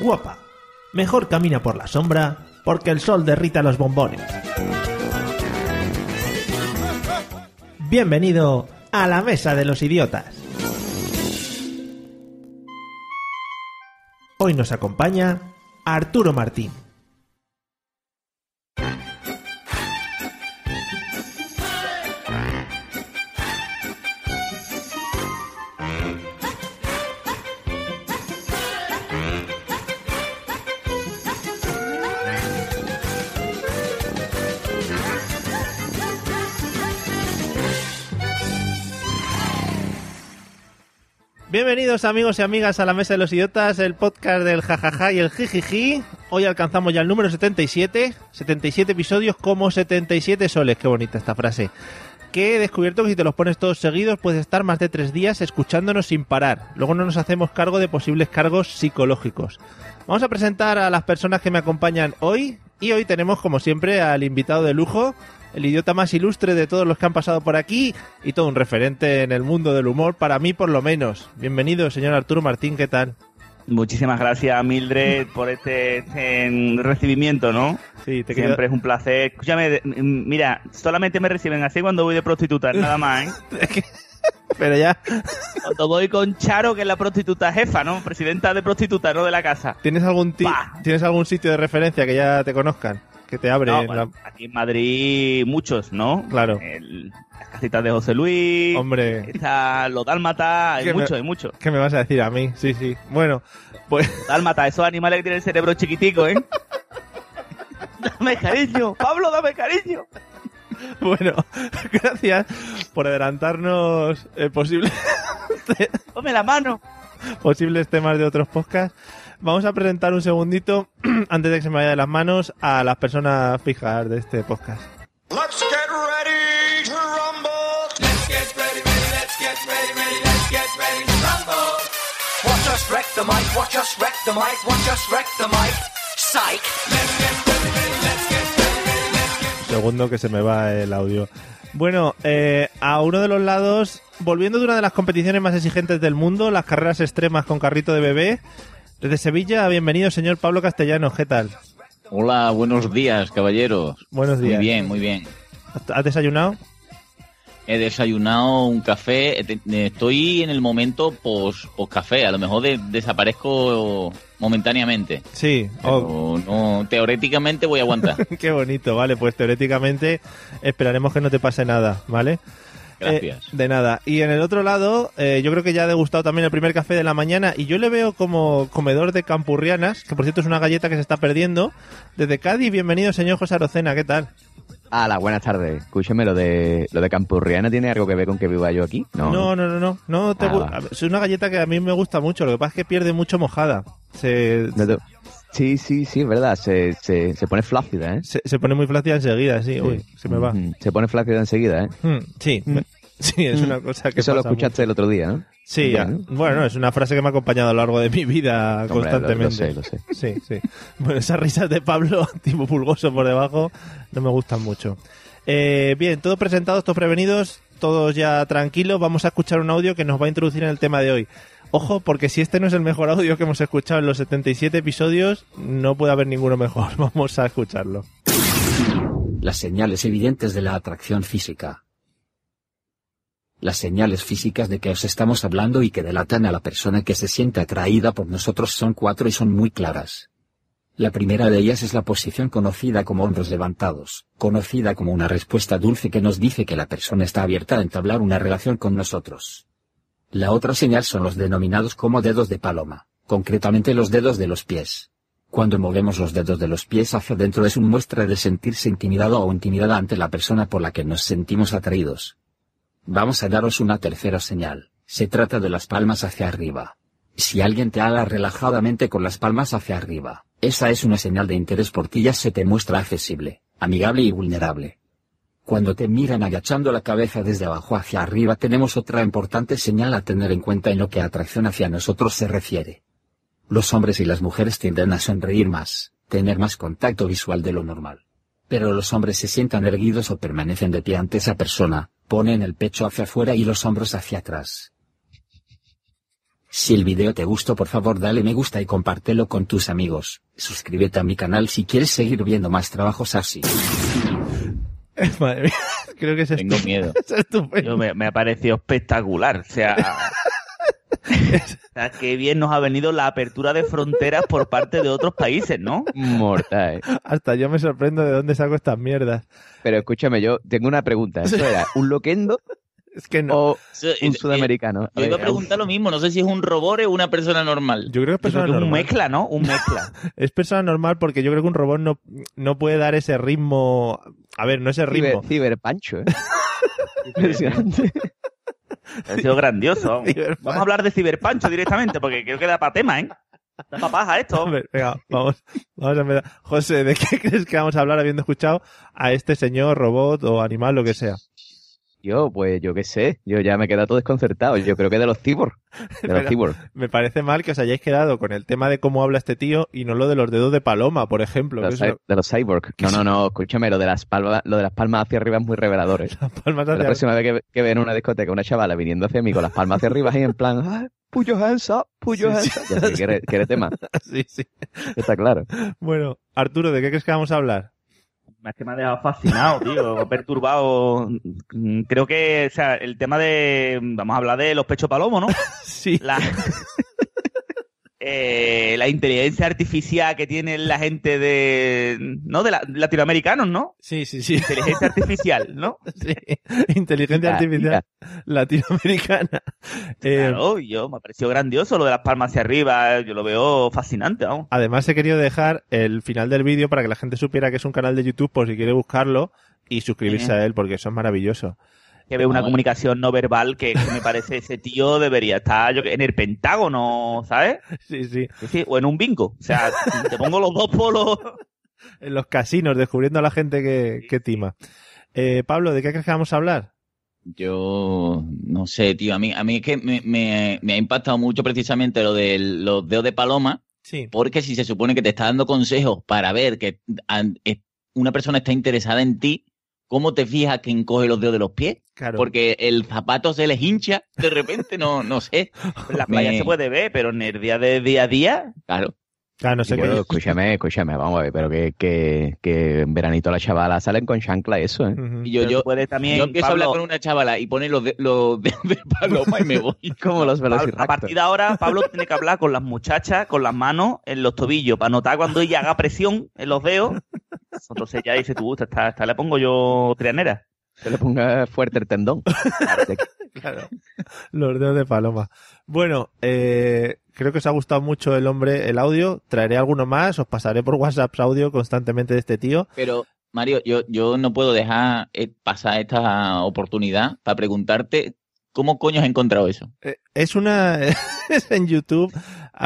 Guapa. Mejor camina por la sombra porque el sol derrita los bombones. Bienvenido a la Mesa de los Idiotas. Hoy nos acompaña Arturo Martín. Bienvenidos amigos y amigas a la Mesa de los Idiotas, el podcast del jajaja y el jijiji. Hoy alcanzamos ya el número 77, 77 episodios como 77 soles, qué bonita esta frase. Que he descubierto que si te los pones todos seguidos puedes estar más de tres días escuchándonos sin parar. Luego no nos hacemos cargo de posibles cargos psicológicos. Vamos a presentar a las personas que me acompañan hoy y hoy tenemos como siempre al invitado de lujo, el idiota más ilustre de todos los que han pasado por aquí y todo un referente en el mundo del humor, para mí por lo menos. Bienvenido, señor Arturo Martín, ¿qué tal? Muchísimas gracias, Mildred, por este, este recibimiento, ¿no? Sí, te Siempre es un placer. Escúchame, mira, solamente me reciben así cuando voy de prostituta, nada más, ¿eh? Pero ya, Cuando voy con Charo, que es la prostituta jefa, ¿no? Presidenta de prostituta, no de la casa. ¿tienes algún, ti- Pa. ¿tienes algún sitio de referencia que ya te conozcan? Que te abre No, en bueno, la- Aquí en Madrid, muchos, ¿no? Claro. El- las casitas de José Luis. Hombre, Está los dálmatas, hay me- muchos, hay muchos. ¿qué me vas a decir a mí? Sí, sí. Bueno, pues Dálmatas, esos animales que tienen el cerebro chiquitico, ¿eh? dame cariño, Pablo, dame cariño. bueno, gracias por adelantarnos eh, posibles Dame la mano. posibles temas de otros podcasts. Vamos a presentar un segundito, antes de que se me vaya de las manos, a las personas fijas de este podcast. Let's get ready to rumble. Let's get ready, ready, let's get ready, ready, let's get ready to rumble. Watch us wreck the mic, watch us wreck the mic, watch us wreck the mic. Psych. Let's get Segundo que se me va el audio. Bueno, eh, a uno de los lados, volviendo de una de las competiciones más exigentes del mundo, las carreras extremas con carrito de bebé, desde Sevilla, bienvenido señor Pablo Castellanos, ¿qué tal? Hola, buenos días, caballeros. Buenos días. Muy bien, muy bien. ¿Has desayunado? He desayunado un café. eh, Estoy en el momento post, café. A lo mejor de- desaparezco momentáneamente. Sí. Oh, no, teóricamente voy a aguantar. qué bonito, vale, pues teóricamente esperaremos que no te pase nada, ¿vale? Gracias. Eh, de nada. Y en el otro lado, eh, yo creo que ya ha degustado también el primer café de la mañana y yo le veo como comedor de campurrianas, que por cierto es una galleta que se está perdiendo. Desde Cádiz, bienvenido señor José Arocena, ¿qué tal? Hola, buenas tardes. Escúcheme, lo de lo de Campurriana tiene algo que ver con que viva yo aquí. No, No, no, no, no. no te Ah, es una galleta que a mí me gusta mucho, lo que pasa es que pierde mucho mojada. Se, No te- Sí, sí, sí, es verdad. Se, se, se pone flácida, ¿eh? se, se pone muy flácida enseguida, sí. Uy, se me va. Se pone flácida enseguida, ¿eh? Mm, sí, me- sí, es una cosa que Eso lo escuchaste el otro día, ¿no? Sí. Bueno. bueno, es una frase que me ha acompañado a lo largo de mi vida Hombre, lo- constantemente. Lo, sé, lo sé. Sí, sí. Bueno, esas risas de Pablo, tipo pulgoso por debajo, no me gustan mucho. Eh, bien, todos presentados, todos prevenidos, todos ya tranquilos. Vamos a escuchar un audio que nos va a introducir en el tema de hoy. Ojo, porque si este no es el mejor audio que hemos escuchado en los 77 episodios, no puede haber ninguno mejor. Vamos a escucharlo. Las señales evidentes de la atracción física. Las señales físicas de que os estamos hablando y que delatan a la persona que se siente atraída por nosotros son cuatro y son muy claras. La primera de ellas es la posición conocida como hombros levantados, conocida como una respuesta dulce que nos dice que la persona está abierta a entablar una relación con nosotros. La otra señal son los denominados como dedos de paloma, concretamente los dedos de los pies. Cuando movemos los dedos de los pies hacia adentro es una muestra de sentirse intimidado o intimidada ante la persona por la que nos sentimos atraídos. Vamos a daros una tercera señal. Se trata de las palmas hacia arriba. Si alguien te habla relajadamente con las palmas hacia arriba, esa es una señal de interés por ti ya se te muestra accesible, amigable y vulnerable. Cuando te miran agachando la cabeza desde abajo hacia arriba tenemos otra importante señal a tener en cuenta en lo que atracción hacia nosotros se refiere. Los hombres y las mujeres tienden a sonreír más, tener más contacto visual de lo normal. Pero los hombres se sientan erguidos o permanecen de pie ante esa persona, ponen el pecho hacia afuera y los hombros hacia atrás. Si el video te gustó por favor dale me gusta y compártelo con tus amigos. Suscríbete a mi canal si quieres seguir viendo más trabajos así. Madre mía, creo que es Tengo miedo. es estupendo. Yo me, me ha parecido espectacular. O sea, o sea, qué bien nos ha venido la apertura de fronteras por parte de otros países, ¿no? Mortal. Hasta yo me sorprendo de dónde saco estas mierdas. Pero escúchame, yo tengo una pregunta. ¿Eso era un loquendo Es que no. o un sudamericano? Yo iba a preguntar lo mismo, no sé si es un robot o una persona normal. Yo creo que es persona que un normal. mezcla, ¿no? Un mezcla. Es persona normal porque yo creo que un robot no, no puede dar ese ritmo. A ver, no ese ciber, ritmo. ciberpancho, ¿eh? Impresionante. Ha sido grandioso. Vamos a hablar de ciberpancho directamente, porque creo que da para tema, ¿eh? Da para paja esto. Hombre, venga, vamos, vamos a empezar. José, ¿de qué crees que vamos a hablar habiendo escuchado a este señor, robot o animal, lo que sea? Yo, pues yo qué sé, yo ya me he quedado todo desconcertado. Yo creo que de los cyborg. De los cyborg. Me parece mal que os hayáis quedado con el tema de cómo habla este tío y no lo de los dedos de paloma, por ejemplo. De los, de cyborg. No, no, no, escúchame, lo de las palmas, lo de las palmas hacia arriba es muy revelador. ¿eh? las palmas La hacia- próxima vez que, que vea en una discoteca una chavala viniendo hacia mí con las palmas hacia arriba y en plan, ah, hands up, Sí, hands sí. Ya sé tema, Sí, sí. está claro. Bueno, Arturo, ¿de qué crees que vamos a hablar? Es que me ha dejado fascinado, tío, perturbado. Creo que, o sea, el tema de. Vamos a hablar de los pechos palomos, ¿no? Sí. La, eh, la inteligencia artificial que tiene la gente de. ¿No? De la- latinoamericanos, ¿no? Sí, sí, sí. Inteligencia artificial, ¿no? Sí. Inteligencia artificial latinoamericana. Eh, Claro, yo me ha parecido grandioso lo de las palmas hacia arriba, yo lo veo fascinante, vamos. Además he querido dejar el final del vídeo para que la gente supiera que es un canal de YouTube por si quiere buscarlo y suscribirse a él porque eso es maravilloso. Que veo una comunicación no verbal que, que me parece ese tío debería estar yo, en el Pentágono, ¿sabes? Sí, sí. Sí, o en un bingo. O sea, te pongo los dos polos. En los casinos, descubriendo a la gente que, que tima. Eh, Pablo, ¿de qué crees que vamos a hablar? Yo no sé, tío. A mí, a mí es que me, me- me ha impactado mucho precisamente lo de los dedos de paloma, Sí. porque si se supone que te está dando consejos para ver que una persona está interesada en ti, ¿cómo te fijas que encoge los dedos de los pies? Claro. Porque el zapato se les hincha de repente, no, no sé. En la playa Me- se puede ver, pero en el día de día a día, Claro. Claro, no sé qué. escúchame, escúchame, vamos a ver, pero que, que, que en veranito las chavalas salen con chancla eso, ¿eh? Y yo, pero yo, también, yo empiezo Pablo, a hablar con una chavala y pone los, de- los dedos de paloma y me voy. Como los Pablo, a partir de ahora, Pablo tiene que hablar con las muchachas, con las manos en los tobillos, para notar cuando ella haga presión en los dedos. Entonces ya dice, tú, esta, esta le pongo yo trianera. Se le ponga fuerte el tendón. Claro. Los dedos de paloma. Bueno, eh, creo que os ha gustado mucho el hombre, el audio. Traeré alguno más, os pasaré por WhatsApp audio constantemente de este tío. Pero, Mario, yo, yo no puedo dejar eh, pasar esta oportunidad para preguntarte cómo coño has encontrado eso. Eh, es una es en YouTube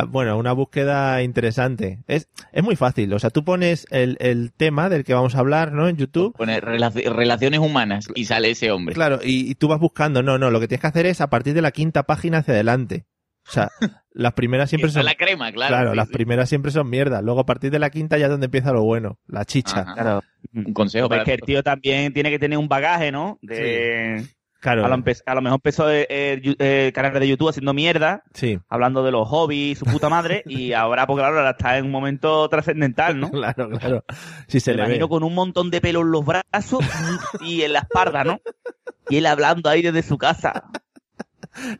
bueno una búsqueda interesante es es muy fácil o sea tú pones el, el tema del que vamos a hablar no en YouTube Pone relaci- relaciones humanas y sale ese hombre. claro y, y tú vas buscando no no lo que tienes que hacer es a partir de la quinta página hacia adelante o sea las primeras siempre son la crema, claro. claro sí, las sí. primeras siempre son mierda luego a partir de la quinta ya es donde empieza lo bueno la chicha Ajá. Claro. Un consejo Pero para es que el tío también tiene que tener un bagaje, ¿no? De... claro A, lo a lo mejor empezó el, el yu- el canal de YouTube haciendo mierda, sí hablando de los hobbies, su puta madre, y ahora, porque claro, ahora está en un momento trascendental, ¿no? claro claro si se Se le ve imagino con un montón de pelo en los brazos y en la espalda, ¿no? Y él hablando ahí desde su casa.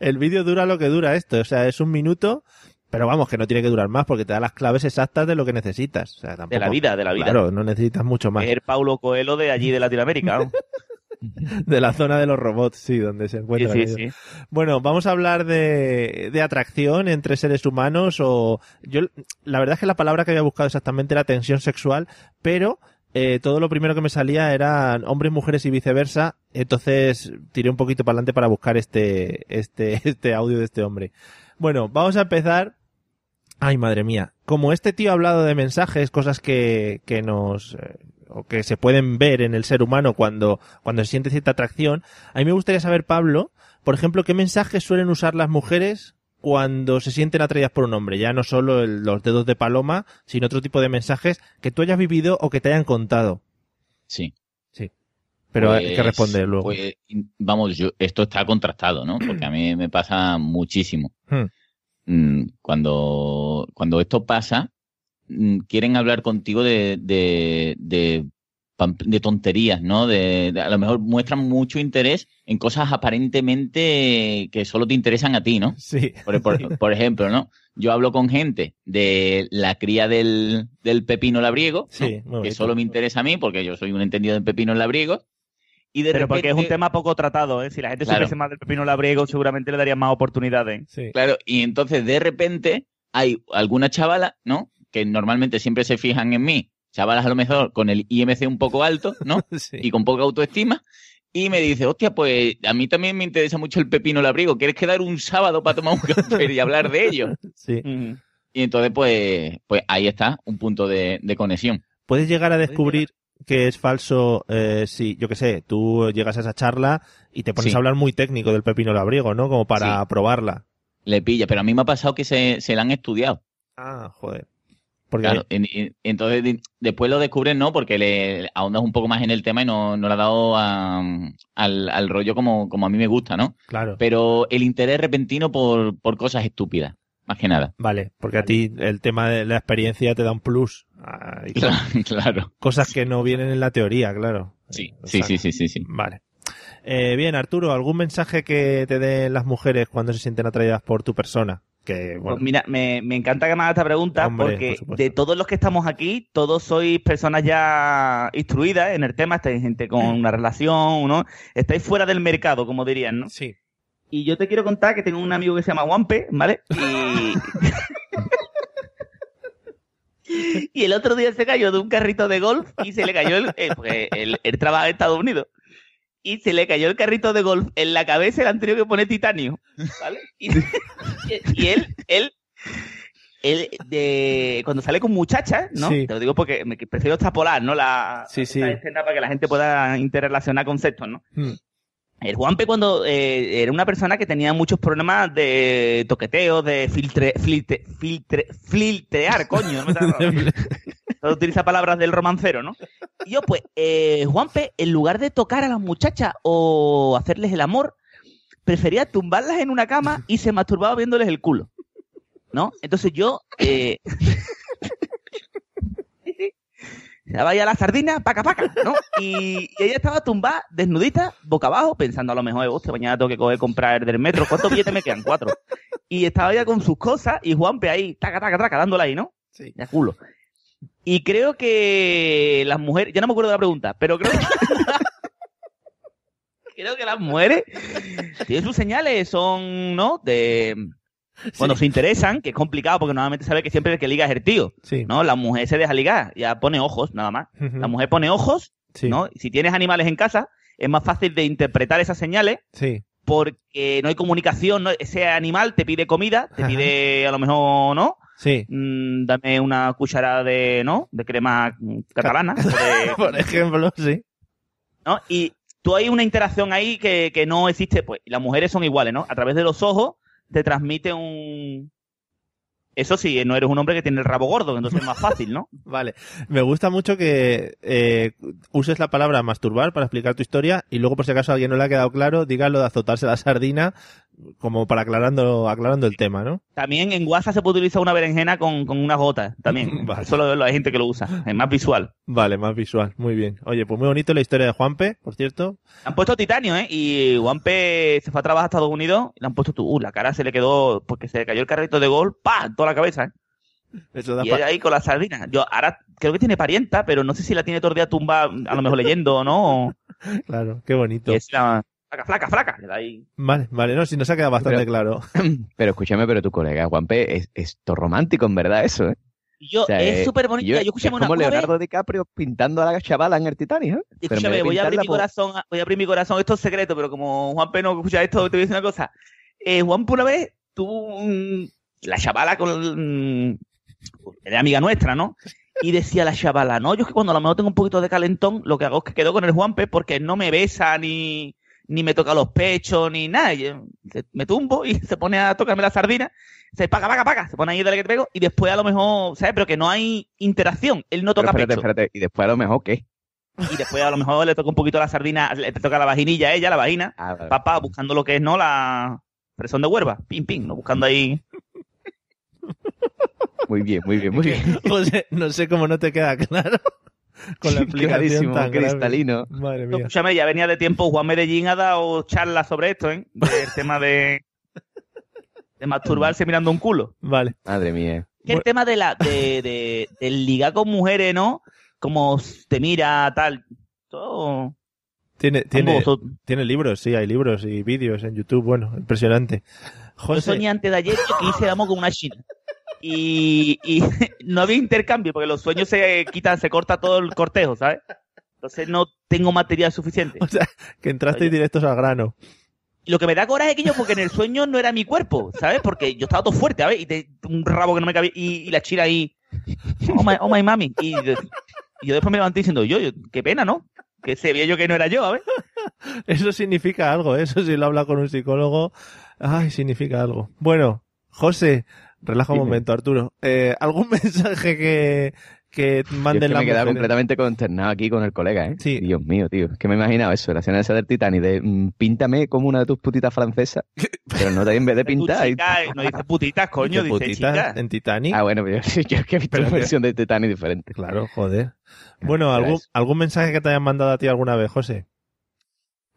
el vídeo dura lo que dura esto, o sea, es un minuto, pero vamos, que no tiene que durar más porque te da las claves exactas de lo que necesitas. O sea, tampoco, De la vida, de la vida. Claro, no necesitas mucho más. Es el Paulo Coelho de allí de Latinoamérica. ¿no? De la zona de los robots, sí, donde se Sí, encuentran. sí, ellos. sí. Bueno, vamos a hablar de, de atracción entre seres humanos o yo la verdad es que la palabra que había buscado exactamente era tensión sexual, pero eh, todo lo primero que me salía eran hombres, mujeres y viceversa, entonces tiré un poquito para adelante para buscar este este este audio de este hombre. Bueno, vamos a empezar. Ay, madre mía. Como este tío ha hablado de mensajes, cosas que, que nos. eh, o que se pueden ver en el ser humano cuando, cuando se siente cierta atracción, a mí me gustaría saber, Pablo, por ejemplo, qué mensajes suelen usar las mujeres cuando se sienten atraídas por un hombre. Ya no solo el- los dedos de paloma, sino otro tipo de mensajes que tú hayas vivido o que te hayan contado. Sí. Pero hay que Pues- responder luego. pues, vamos, yo, esto está contrastado, ¿no? Porque a mí me pasa muchísimo. Hmm. Mm, Cuando, cuando esto pasa, quieren hablar contigo de, de, de, tonterías, ¿no? De, de- a lo mejor muestran mucho interés en cosas aparentemente que solo te interesan a ti, ¿no? Sí. Por, por- por ejemplo, ¿no? Yo hablo con gente de la cría del, del pepino labriego. Sí, que solo me interesa a mí porque yo soy un entendido del pepino labriego. Y de Pero porque es un repente- tema poco tratado, ¿eh? Si la gente Claro. supiese más del pepino labriego, seguramente le darían más oportunidades. Sí. Claro, y entonces de repente hay alguna chavala, ¿no? Que normalmente siempre se fijan en mí, chavalas a lo mejor con el IMC un poco alto, ¿no? Sí. Y con poca autoestima. Y me dice, hostia, pues a mí también me interesa mucho el pepino labriego. ¿Quieres quedar un sábado para tomar un café y hablar de ello? Sí. Y entonces, pues, pues ahí está un punto de, de conexión. Puedes llegar a descubrir que es falso eh, si, yo qué sé, tú llegas a esa charla y te pones Sí. a hablar muy técnico del pepino labriego, ¿no? Como para Sí. probarla. Le pilla, pero a mí me ha pasado que se, se la han estudiado. Ah, joder. Porque Claro, en- en- entonces después lo descubren, no, porque le ahondas un poco más en el tema y no, no le ha dado a- al, al rollo como, como a mí me gusta, ¿no? claro. Pero el interés repentino por, por cosas estúpidas, más que nada. Vale, porque a ti el tema de la experiencia te da un plus. Ah, Claro, claro. Cosas que no vienen en la teoría, claro. Sí, O sí, sea, sí, sí, sí, sí. Vale. Eh, bien, Arturo, ¿algún mensaje que te den las mujeres cuando se sienten atraídas por tu persona? Que, bueno, Pues mira, me, me encanta que me hagas esta pregunta Hombre, porque de todos los que estamos aquí, todos sois personas ya instruidas en el tema, estáis gente con una relación, ¿no? Estáis fuera del mercado, como dirían, ¿no? sí. Y yo te quiero contar que tengo un amigo que se llama Juanpe, ¿vale? Y... y el otro día se cayó de un carrito de golf y se le cayó el... eh, porque él, él trabaja en Estados Unidos. Y se le cayó el carrito de golf en la cabeza y le han tenido que poner titanio, ¿vale? Y, y él, él, él de, cuando sale con muchachas, ¿no? Sí. Te lo digo porque me, prefiero extrapolar, ¿no? La, Sí, sí. esta escena para que la gente pueda interrelacionar conceptos, ¿no? Hmm. El Juanpe cuando eh, era una persona que tenía muchos problemas de toqueteo, de filtre, filtre, filtre, filtrear, coño. No Solo utiliza palabras del romancero, ¿no? Yo, pues, eh, Juanpe, en lugar de tocar a las muchachas o hacerles el amor, prefería tumbarlas en una cama y se masturbaba viéndoles el culo. ¿No? Entonces yo, eh... ya la sardina, paca, paca, ¿no? Y, y ella estaba tumbada, desnudita, boca abajo, pensando a lo mejor, hostia, mañana tengo que coger, comprar del metro. ¿Cuántos billetes me quedan? Cuatro. Y estaba ella con sus cosas y Juanpe ahí, taca, taca, taca, dándola ahí, ¿no? Sí. Ya culo. Y creo que las mujeres, ya no me acuerdo de la pregunta, pero creo que, creo que las mujeres tienen sus señales, son, ¿no? De cuando se interesan, que es complicado porque normalmente sabe que siempre el que liga es el tío, Sí. ¿no? La mujer se deja ligar, ya pone ojos, nada más. La mujer pone ojos, Sí. ¿no? Si tienes animales en casa, es más fácil de interpretar esas señales Sí. porque no hay comunicación, ¿no? Ese animal te pide comida, te Ajá. pide a lo mejor, ¿no? Sí. Mm, dame una cucharada de, ¿no? De crema catalana. de- Por ejemplo, sí. ¿no? Y tú hay una interacción ahí que, que no existe, pues. Y las mujeres son iguales, ¿no? A través de los ojos te transmite un... Eso sí, no eres un hombre que tiene el rabo gordo, entonces es más fácil, ¿no? Vale. Me gusta mucho que eh, uses la palabra masturbar para explicar tu historia y luego, por si acaso a alguien no le ha quedado claro, digas lo de azotarse la sardina como para aclarando, aclarando el tema, ¿no? También en WhatsApp se puede utilizar una berenjena con, con una gota, también. Vale. Eso lo, lo- hay gente que lo usa, es más visual. Vale, más visual. Muy bien. Oye, pues muy bonito la historia de Juanpe, por cierto. Han puesto titanio, ¿eh? Y Juanpe se fue a trabajar a Estados Unidos y le han puesto tú. Uh, la cara se le quedó porque se le cayó el carrito de gol, ¡pa! toda la cabeza, ¿eh? Eso da Y ella ahí con la sardina. Yo ahora creo que tiene parienta, pero no sé si la tiene todavía tumba, a lo mejor leyendo o no. Claro, qué bonito. Es la flaca, flaca, flaca. Le da ahí. Vale, vale, no, si nos ha quedado bastante Pero- claro. Pero escúchame, pero tu colega Juanpe es, es todo romántico, en verdad, eso, ¿eh? Y yo, O sea, es eh, súper bonito. yo- Yo, escúchame es una, como una vez- Leonardo DiCaprio pintando a la chavala en el Titanic, ¿eh? Escúchame, de voy a abrir mi pues- corazón, voy a abrir mi corazón, esto es secreto, pero como Juanpe no escucha esto, te voy a decir una cosa. Eh, Juanpe una vez tú, mm, la chavala con, mm, era amiga nuestra, ¿no? Y decía la chavala, no, yo es que cuando a lo mejor tengo un poquito de calentón, lo que hago es que quedo con el Juanpe porque no me besa ni, ni me toca los pechos ni nada. Y, eh, me tumbo y se pone a tocarme la sardina, se paga, paga, paga, se pone ahí dale que te pego y después a lo mejor, ¿sabes? Pero que no hay interacción. Él no Pero toca espérate, pecho. espérate. Y después a lo mejor, ¿qué? Y después a lo mejor le toca un poquito la sardina, le toca la vaginilla a ella, la vagina, Ah, vale. papá, buscando lo que es, ¿no? La presión de huerva, pim, pim, ¿no? Buscando ahí. Muy bien, muy bien, muy bien. José, no sé cómo no te queda claro con la explicación Clarísimo, tan cristalino. Madre mía. escúchame, ya venía de tiempo, Juan Medellín ha dado charlas sobre esto, ¿eh? Del tema de, de masturbarse mirando un culo. Vale. Madre mía. Que el tema de la, de, de, del ligar con mujeres, ¿no? Como te mira, tal. Todo. Tiene, tiene, ambos, todo. tiene libros, sí, hay libros y vídeos en YouTube, bueno, impresionante. Yo José, soñé antes de ayer que hice amor con una china. Y, y no había intercambio, porque los sueños se quitan, se corta todo el cortejo, ¿sabes? Entonces no tengo material suficiente. o sea, que entrasteis Oye. directos al grano. Y lo que me da coraje es que yo, porque en el sueño no era mi cuerpo, ¿sabes? Porque yo estaba todo fuerte, ¿sabes? Y te- un rabo que no me cabía, y, y la china ahí, oh my, oh my mami. Y yo después me levanté diciendo, yo, yo, qué pena, ¿no? Que se veía yo que no era yo, ¿sabes? Eso significa algo, ¿eh? eso si lo habla con un psicólogo, ay, significa algo. Bueno, José, relaja un Dime. momento, Arturo. Eh, ¿Algún mensaje que, que Yo es manden que me he quedado completamente consternado aquí con el colega, ¿eh? Sí. Dios mío, tío. Es que me he imaginado eso, la escena esa del Titanic, de mm, píntame como una de tus putitas francesas, pero no te en vez de pintar. chica, no dice putitas, coño, ¿Qué dice putitas chica. en Titanic. Ah, bueno, pero yo, yo es que he visto una versión de Titanic diferente. Claro, joder. Bueno, Era ¿algún. ¿algún mensaje que te hayan mandado a ti alguna vez, José?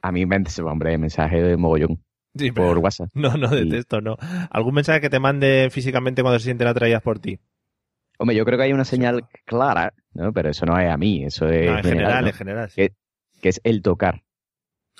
A mí me hombre, mensaje de mogollón Sí, por WhatsApp. No, no, de Sí. texto, no. ¿Algún mensaje que te mande físicamente cuando se sienten atraídas por ti? Hombre, yo creo que hay una señal clara, ¿no? Pero eso no es a mí, eso es No, en general, ¿no? en general. que es el tocar.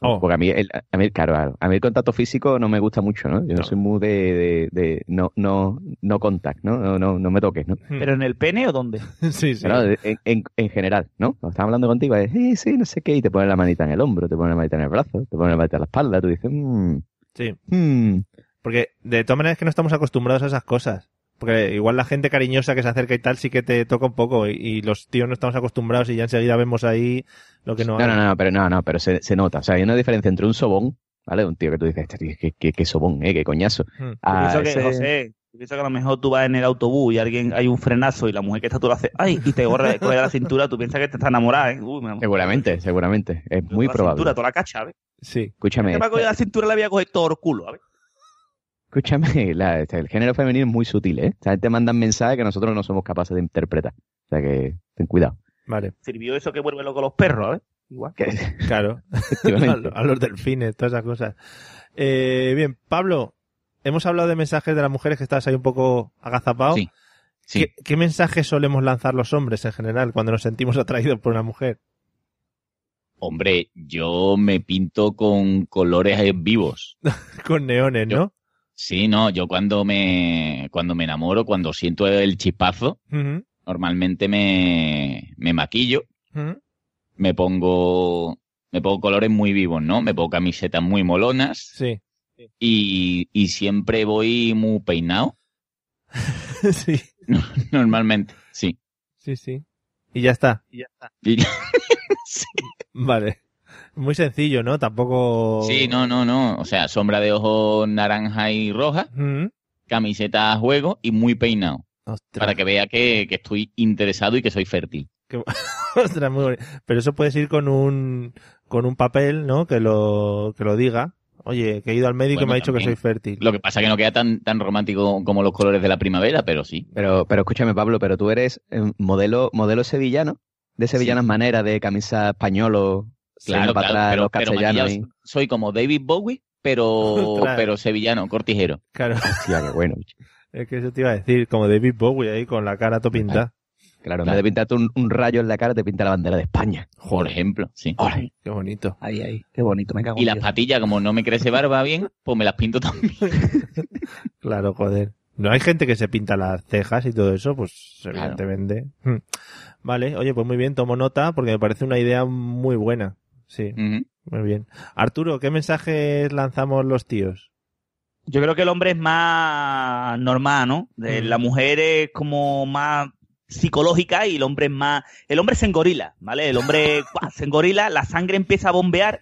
Oh. Porque a mí, el, a mí, claro, a mí el contacto físico no me gusta mucho, ¿no? Yo no, No. soy muy de, de, de no, no, no contact, ¿no? No, no, no me toques, ¿no? ¿Pero en el pene o dónde? Sí, sí. Pero en, en, en general, ¿no? Cuando estás hablando contigo, es, eh, sí, no sé qué, y te pones la manita en el hombro, te pones la manita en el brazo, te pones la manita en la espalda, tú dices, mmm, Sí. mmm. Porque de todas maneras es que no estamos acostumbrados a esas cosas. Porque igual la gente cariñosa que se acerca y tal sí que te toca un poco y, y los tíos no estamos acostumbrados y ya enseguida vemos ahí lo que no, No, hay. no, no, pero no, no, pero se, se nota. O sea, hay una diferencia entre un sobón, ¿vale? Un tío que tú dices, este tío, qué, qué, qué sobón, ¿eh? Qué coñazo. Hmm. Ah, que, ese- José, yo pienso que a lo mejor tú vas en el autobús y alguien hay un frenazo y la mujer que está tú lo hace, ay, y te corre, corre la cintura, tú piensas que te está enamorada, ¿eh? Uy, me Seguramente, seguramente. Es muy la probable. cintura, toda la cacha, ¿ves? Sí. Escúchame, Que me cogido la cintura le voy a coger todo el culo, ¿ves? escúchame, la- este, el género femenino es muy sutil, ¿eh? Esta gente mandan mensajes que nosotros no somos capaces de interpretar. O sea que, ten cuidado. Vale. Sirvió eso que vuelve loco los perros, ¿ves? Igual. Que- Claro. a los delfines, todas esas cosas. Eh, bien, Pablo, hemos hablado de mensajes de las mujeres que estás ahí un poco agazapado. Sí. Sí. ¿Qué, qué mensajes solemos lanzar los hombres en general cuando nos sentimos atraídos por una mujer? Hombre, yo me pinto con colores eh, vivos. Con neones, ¿no? Sí, no, yo cuando me, cuando me enamoro, cuando siento el chispazo, normalmente me, me maquillo, me pongo, me pongo colores muy vivos, ¿no? Me pongo camisetas muy molonas Sí. Y, y siempre voy muy peinado, sí, normalmente, sí. sí, sí. Y ya está. Y ya está. Y- Vale. Muy sencillo, ¿no? Tampoco. sí, no, no, no. O sea, sombra de ojos naranja y roja, camiseta a juego y muy peinado. Ostras, Para que vea que, que estoy interesado y que soy fértil. ostras, muy bonito. Pero eso puedes ir con un con un papel, ¿no? Que lo que lo diga. Oye, que he ido al médico y me ha dicho que soy fértil. Lo que pasa que no queda tan, tan romántico como los colores de la primavera, pero sí. Pero, pero escúchame, Pablo, pero tú eres eh, modelo, modelo sevillano, de sevillanas Sí. maneras, de camisa españolo, Claro, para claro, atrás, pero, los pero castellanos ahí. soy como David Bowie, pero, pero sevillano, cortijero. Claro, Hostia, qué bueno. es que eso te iba a decir, como David Bowie ahí con la cara topinta. Claro, en vez de pintarte un, un rayo en la cara, te pinta la bandera de España. Por ejemplo, sí. Qué bonito. Ahí, ahí. Qué bonito, me cago en Y las Dios. patillas, como no me crece barba bien, pues me las pinto también. Claro, joder. No hay gente que se pinta las cejas y todo eso, pues Claro. evidentemente. Hmm. Vale, oye, pues muy bien, tomo nota porque me parece una idea muy buena. Sí, muy bien. Arturo, ¿qué mensajes lanzamos los tíos? Yo creo que el hombre es más normal, ¿no? De- Mm. La mujer es como más psicológica y el hombre es más... El hombre se engorila, ¿vale? El hombre ¡guau! se engorila, la sangre empieza a bombear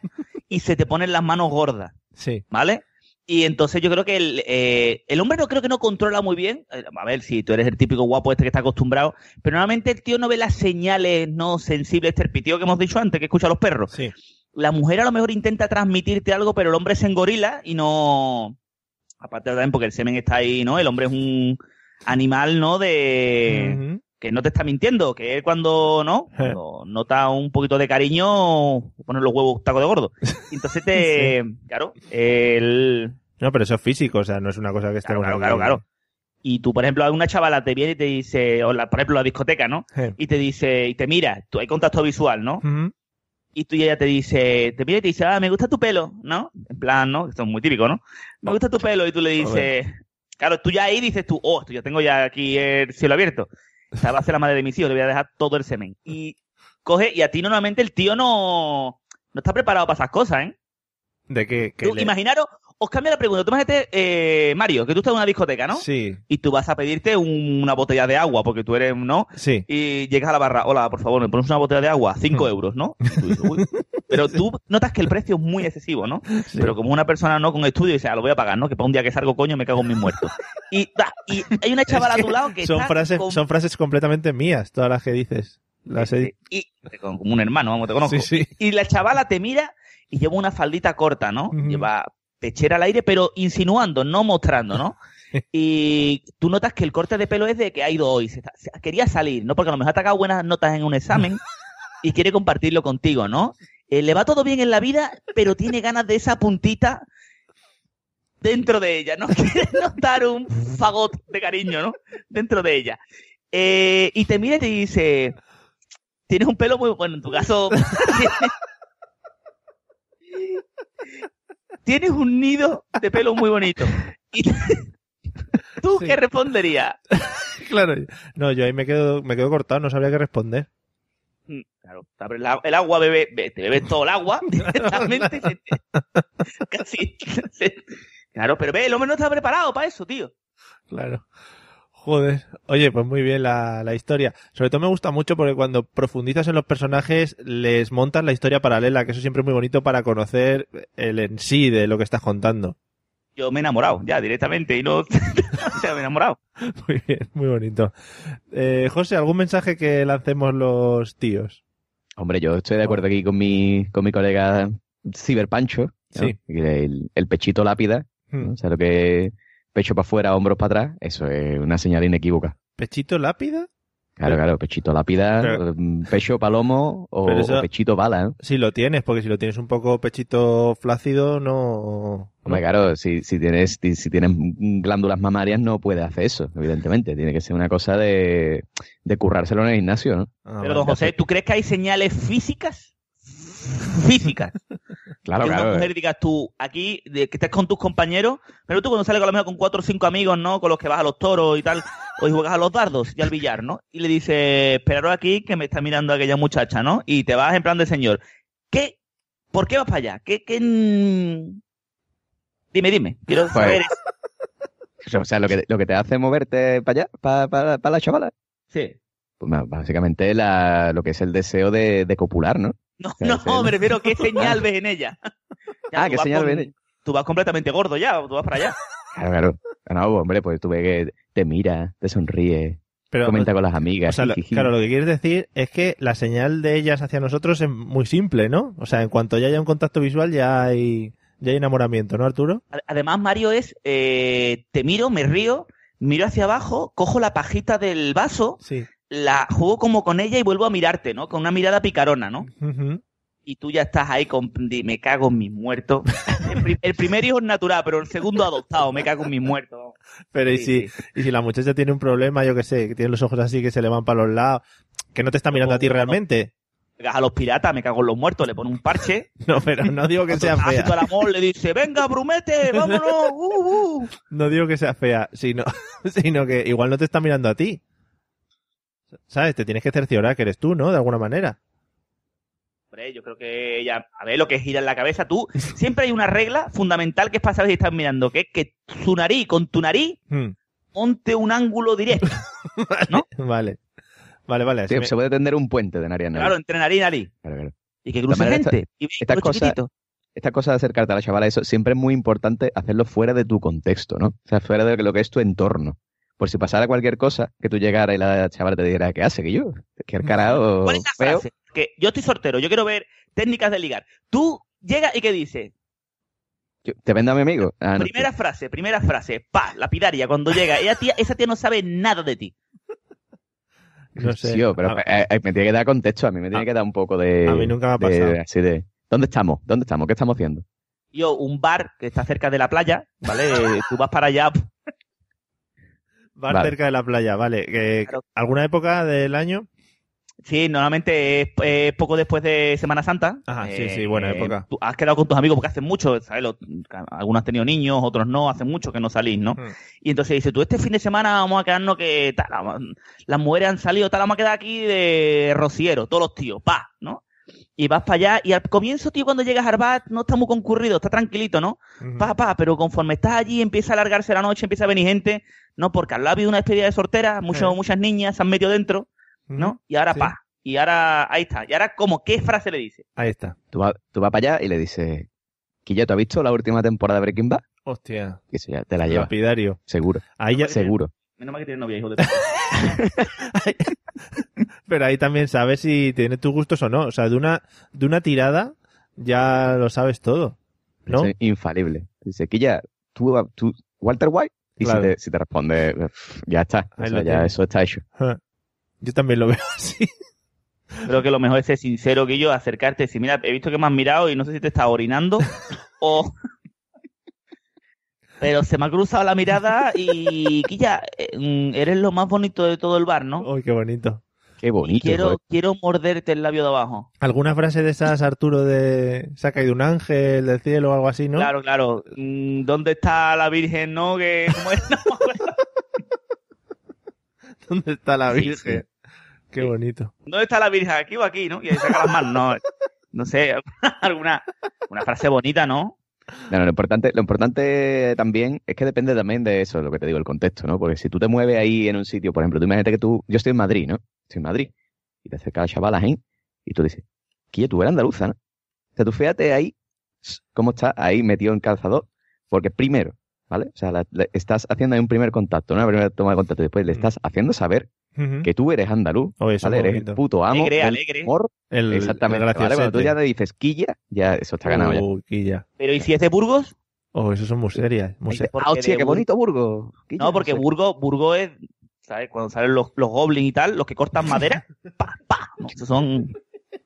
y se te ponen las manos gordas, Sí. ¿vale? Y entonces yo creo que el, eh, el hombre no creo que no controla muy bien. Eh, A ver, si tú eres el típico guapo este que está acostumbrado, pero normalmente el tío no ve las señales no sensibles, este que hemos dicho antes, que escucha a los perros Sí. la mujer a lo mejor intenta transmitirte algo, pero el hombre se engorila y no. Aparte también porque el semen está ahí, ¿no? El hombre es un animal, ¿no? De. Que no te está mintiendo, que él cuando, ¿no? Cuando nota un poquito de cariño, pone los huevos taco de gordo. Entonces te. Claro, el. No, pero eso es físico, o sea, no es una cosa que esté Claro, claro, claro, claro. Y tú, por ejemplo, una chavala te viene y te dice, o la, por ejemplo, la discoteca, ¿no? Eh. Y te dice, y te mira, tú hay contacto visual, ¿no? Y tú y ella te dice, te mira y te dice, ah, me gusta tu pelo, ¿no? En plan, ¿no? Esto es muy típico, ¿no? Me gusta tu pelo y tú le dices, claro, tú ya ahí dices tú, oh, esto ya tengo ya aquí el cielo abierto. O sea, va a ser la madre de mis hijos, le voy a dejar todo el semen. Y coge, y a ti normalmente el tío no, no está preparado para esas cosas, ¿eh? De Tú, le- Imaginaros, os cambia la pregunta. Tú imagínate, eh, Mario, que tú estás en una discoteca, ¿no? Sí, Y tú vas a pedirte un- una botella de agua, porque tú eres, ¿no? sí. y llegas a la barra, hola, por favor, me pones una botella de agua, 5 euros, ¿no? Y tú dices, "Uy". Pero tú notas que el precio es muy excesivo, ¿no? Sí. Pero como una persona no con estudio dice, ah, lo voy a pagar, ¿no? Que para un día que salgo coño me cago en mis muertos. Y, y hay una chavala Es a tu lado que son está frases, con- son frases completamente mías, todas las que dices. Las he- y, como un hermano, vamos, te conozco. Sí, sí. Y la chavala te mira y lleva una faldita corta, ¿no? Lleva pechera al aire, pero insinuando, no mostrando, ¿no? Y tú notas que el corte de pelo es de que ha ido hoy. Se está- se- quería salir, ¿no? Porque a lo mejor ha sacado buenas notas en un examen y quiere compartirlo contigo, ¿no? Eh, le va todo bien en la vida, pero tiene ganas de esa puntita dentro de ella, ¿no? Quiere notar un fagot de cariño, ¿no? Dentro de ella. Eh, y te mira y te dice, tienes un pelo muy bueno, en tu caso... tienes un nido de pelo muy bonito. Y ¿Tú Sí. qué responderías? Claro. No, yo ahí me quedo, me quedo cortado, no sabría qué responder. Mm, Claro, te el, agua, bebé, be- te bebes todo el agua directamente. se te- casi. se- claro, pero ve, el hombre no está preparado para eso, tío. Claro. Joder. Oye, pues muy bien la, la historia. Sobre todo me gusta mucho porque cuando profundizas en los personajes les montas la historia paralela, que eso siempre es muy bonito para conocer el en sí de lo que estás contando. Yo me he enamorado, ya, directamente, y no... me he enamorado. Muy bien, muy bonito. Eh, José, ¿algún mensaje que lancemos los tíos? Hombre, yo estoy de acuerdo aquí con mi, con mi colega Ciberpancho. ¿no? Sí. El, el pechito lápida, ¿no? Hmm. o sea, lo que es pecho para afuera, hombros para atrás, eso es una señal inequívoca. ¿Pechito lápida? Claro, claro, pechito lápida, Pero- mm, pecho palomo o, Pero eso- o pechito bala, ¿no? Si lo tienes, porque si lo tienes un poco pechito flácido, no... Hombre, claro, si, si tienes, si, tienes glándulas mamarias no puedes hacer eso, evidentemente. Tiene que ser una cosa de, de currárselo en el gimnasio, ¿no? Ah, Pero, don José, ¿tú crees que hay señales físicas? Físicas. Claro, que una claro. mujer digas tú, aquí, de que estés con tus compañeros, pero tú cuando sales con, a lo mejor con cuatro o cinco amigos, ¿no? Con los que vas a los toros y tal, o juegas a los dardos y al billar, ¿no? Y le dices, esperaros aquí que me está mirando aquella muchacha, ¿no? Y te vas en plan de señor. ¿Qué? ¿Por qué vas para allá? ¿Qué, qué... Dime, dime. Quiero Pues- saber. O sea, lo que, lo que te hace moverte para allá, para, para, para la chavala. Sí. Pues básicamente la, lo que es el deseo de, de copular, ¿no? No, no, me refiero, ¿qué señal ves en ella? Ya, Ah, ¿qué señal ves en ella? Tú vas completamente gordo ya, tú vas para allá. Claro, claro. No, hombre, pues tú ves que te mira, te sonríe, Pero, comenta con las o amigas. sea, lo- jijiji. claro, lo que quieres decir es que la señal de ellas hacia nosotros es muy simple, ¿no? O sea, en cuanto ya haya un contacto visual ya hay, ya hay enamoramiento, ¿no, Arturo? Ad- Además, Mario es, eh, te miro, me río, miro hacia abajo, cojo la pajita del vaso, Sí. La juego como con ella y vuelvo a mirarte, ¿no? Con una mirada picarona, ¿no? Y tú ya estás ahí con, me cago en mis muertos. El, pri- el primer hijo es natural, pero el segundo adoptado, me cago en mis muertos. Pero y Sí, si, y si la muchacha tiene un problema, yo que sé, que tiene los ojos así que se le van para los lados, que no te está mirando a ti realmente. A los piratas, me cago en los muertos, le pone un parche. No, pero no digo que sea fea. el amor, le dice, venga, brumete, vámonos, uh, uh. No digo que sea fea, sino, sino que igual no te está mirando a ti. ¿Sabes? Te tienes que cerciorar que eres tú, ¿no? De alguna manera. Hombre, yo creo que ya, a ver lo que gira en la cabeza. Tú, siempre hay una regla fundamental que es para saber si estás mirando, que es que tu nariz con tu nariz Hmm. ponte un ángulo directo. ¿No? Vale. Vale, vale. así Sí, me- Se puede tender un puente de nariz a nariz. Claro, entre nariz y nariz. Claro, claro. Y que cruce gente. y estas lo cosas- chiquitito. Esta cosa de acercarte a la chavala, eso siempre es muy importante hacerlo fuera de tu contexto, ¿no? O sea, fuera de lo que es tu entorno. Por si pasara cualquier cosa, que tú llegaras y la chavala te dijera, ¿qué hace? Que yo, que el carajo ¿Cuál es la feo. frase? Que yo estoy soltero, yo quiero ver técnicas de ligar. Tú llegas y ¿qué dices? Yo- ¿Te vende a mi amigo? Ah, no. Primera frase, primera frase. Pa, lapidaria. Cuando llega, ella tía, esa tía no sabe nada de ti. no sé. Sí, pero A- eh, eh, me tiene que dar contexto, a mí me tiene A- que dar un poco de... a mí nunca me ha de- pasado. así de, ¿dónde estamos? ¿Dónde estamos? ¿Qué estamos haciendo? Yo, un bar que está cerca de la playa, ¿vale? Tú vas para allá. Bar Vale. cerca de la playa, vale. Claro. ¿Alguna época del año? Sí, normalmente es, poco después de Semana Santa. Eh, Ajá, sí, sí, buena época. Tú has quedado con tus amigos porque hacen mucho, ¿sabes? Los- algunos han tenido niños, otros no, hace mucho que no salís, ¿no? Hmm. Y entonces dice, tú este fin de semana vamos a quedarnos que tal, las mujeres han salido, tal, vamos a quedar aquí de rociero, todos los tíos, pa, ¿no? Y vas para allá, y al comienzo, tío, cuando llegas al bar, no está muy concurrido, está tranquilito, ¿no? Pa, pa, pero conforme estás allí, empieza a alargarse la noche, empieza a venir gente, ¿no? Porque al lado ha habido una despedida de sortera, muchos, muchas niñas se han metido dentro, ¿no? Y ahora, Sí. pa, y ahora, ahí está, y ahora, como, ¿qué frase le dice? Ahí está. Tú vas, tú vas para allá y le dices, Quilla, ¿tú has visto la última temporada de Breaking Bad? Hostia. Y eso ya te la lleva, Lapidario. seguro, Ahí ya- seguro. Menos mal que tienes novia, hijo de pero ahí también sabes si tiene tus gustos o no. O sea, de una, de una tirada ya lo sabes todo. ¿No? Es infalible. Dice, Quilla, ¿tú, tú Walter White? Y Claro. si, te, si te responde, "Pff, ya está, o sea, ya eso está hecho. Yo también lo veo así. Creo que lo mejor es ser sincero que yo, acercarte y decir, mira, he visto que me has mirado y no sé si te estás orinando o... Pero se me ha cruzado la mirada y, Quilla, eh, mm, eres lo más bonito de todo el bar, ¿no? Uy, qué bonito. Qué bonito. quiero, joder. quiero morderte el labio de abajo. ¿Alguna frase de esas, Arturo, de se ha caído un ángel del cielo o algo así, no? Claro, claro. Mm, ¿Dónde está la Virgen, no? Que. ¿Dónde está la Sí, Virgen? Qué bonito. ¿Dónde está la Virgen? ¿Aquí o aquí, no? Y ahí saca las manos. No, no sé, alguna una frase bonita, ¿no? Lo importante, lo importante también es que depende también de eso, lo que te digo, el contexto, ¿no? Porque si tú te mueves ahí en un sitio, por ejemplo, tú imagínate que tú, yo estoy en Madrid, ¿no? Estoy en Madrid. Y te acerca la chavala, ¿eh? Y tú dices, Quilla, tú eres andaluza, ¿no? O sea, tú fíjate ahí cómo está ahí metido en calzador. Porque primero, ¿vale? O sea, la- la- estás haciendo ahí un primer contacto, ¿no? Una primera toma de contacto. Y después le estás haciendo saber que tú eres andaluz, Oye, eso ¿vale? es Eres el puto amo Alegre, alegre. El, Exactamente. el ¿vale? Cuando tú ya le dices Quilla, ya eso está ganado ya. Uy, quilla. Pero ¿y si es de Burgos? Oh, eso son muy serias. Muy serias. ah, hostia, qué bonito Burgos. Quilla, No, porque sé. Burgos, Burgos es, ¿sabes? Cuando salen los, los goblins y tal, los que cortan madera, pa, pa. No, esos son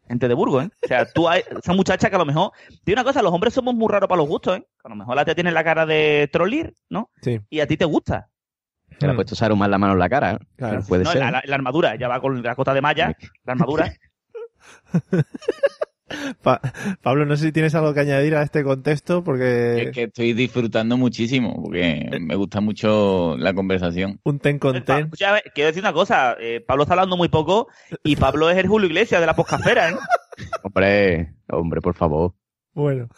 gente de Burgos, ¿eh? O sea, tú, hay, esa muchacha que a lo mejor, tiene una cosa, los hombres somos muy raros para los gustos, ¿eh? A lo mejor la tía tiene la cara de trollir, ¿no? Sí. Y a ti te gusta. Se le ha Mm. puesto Saruman la mano en la cara. ¿eh? Claro. Puede no, ser. la, la- la armadura, ya va con la cota de malla, la armadura. Pa- Pablo, no sé si tienes algo que añadir a este contexto, porque Es que estoy disfrutando muchísimo, porque me gusta mucho la conversación. un ten con Pa- ten. escucha, a ver, quiero decir una cosa, eh, Pablo está hablando muy poco y Pablo es el Julio Iglesias de la poscafera, ¿eh? Hombre, hombre, por favor. Bueno.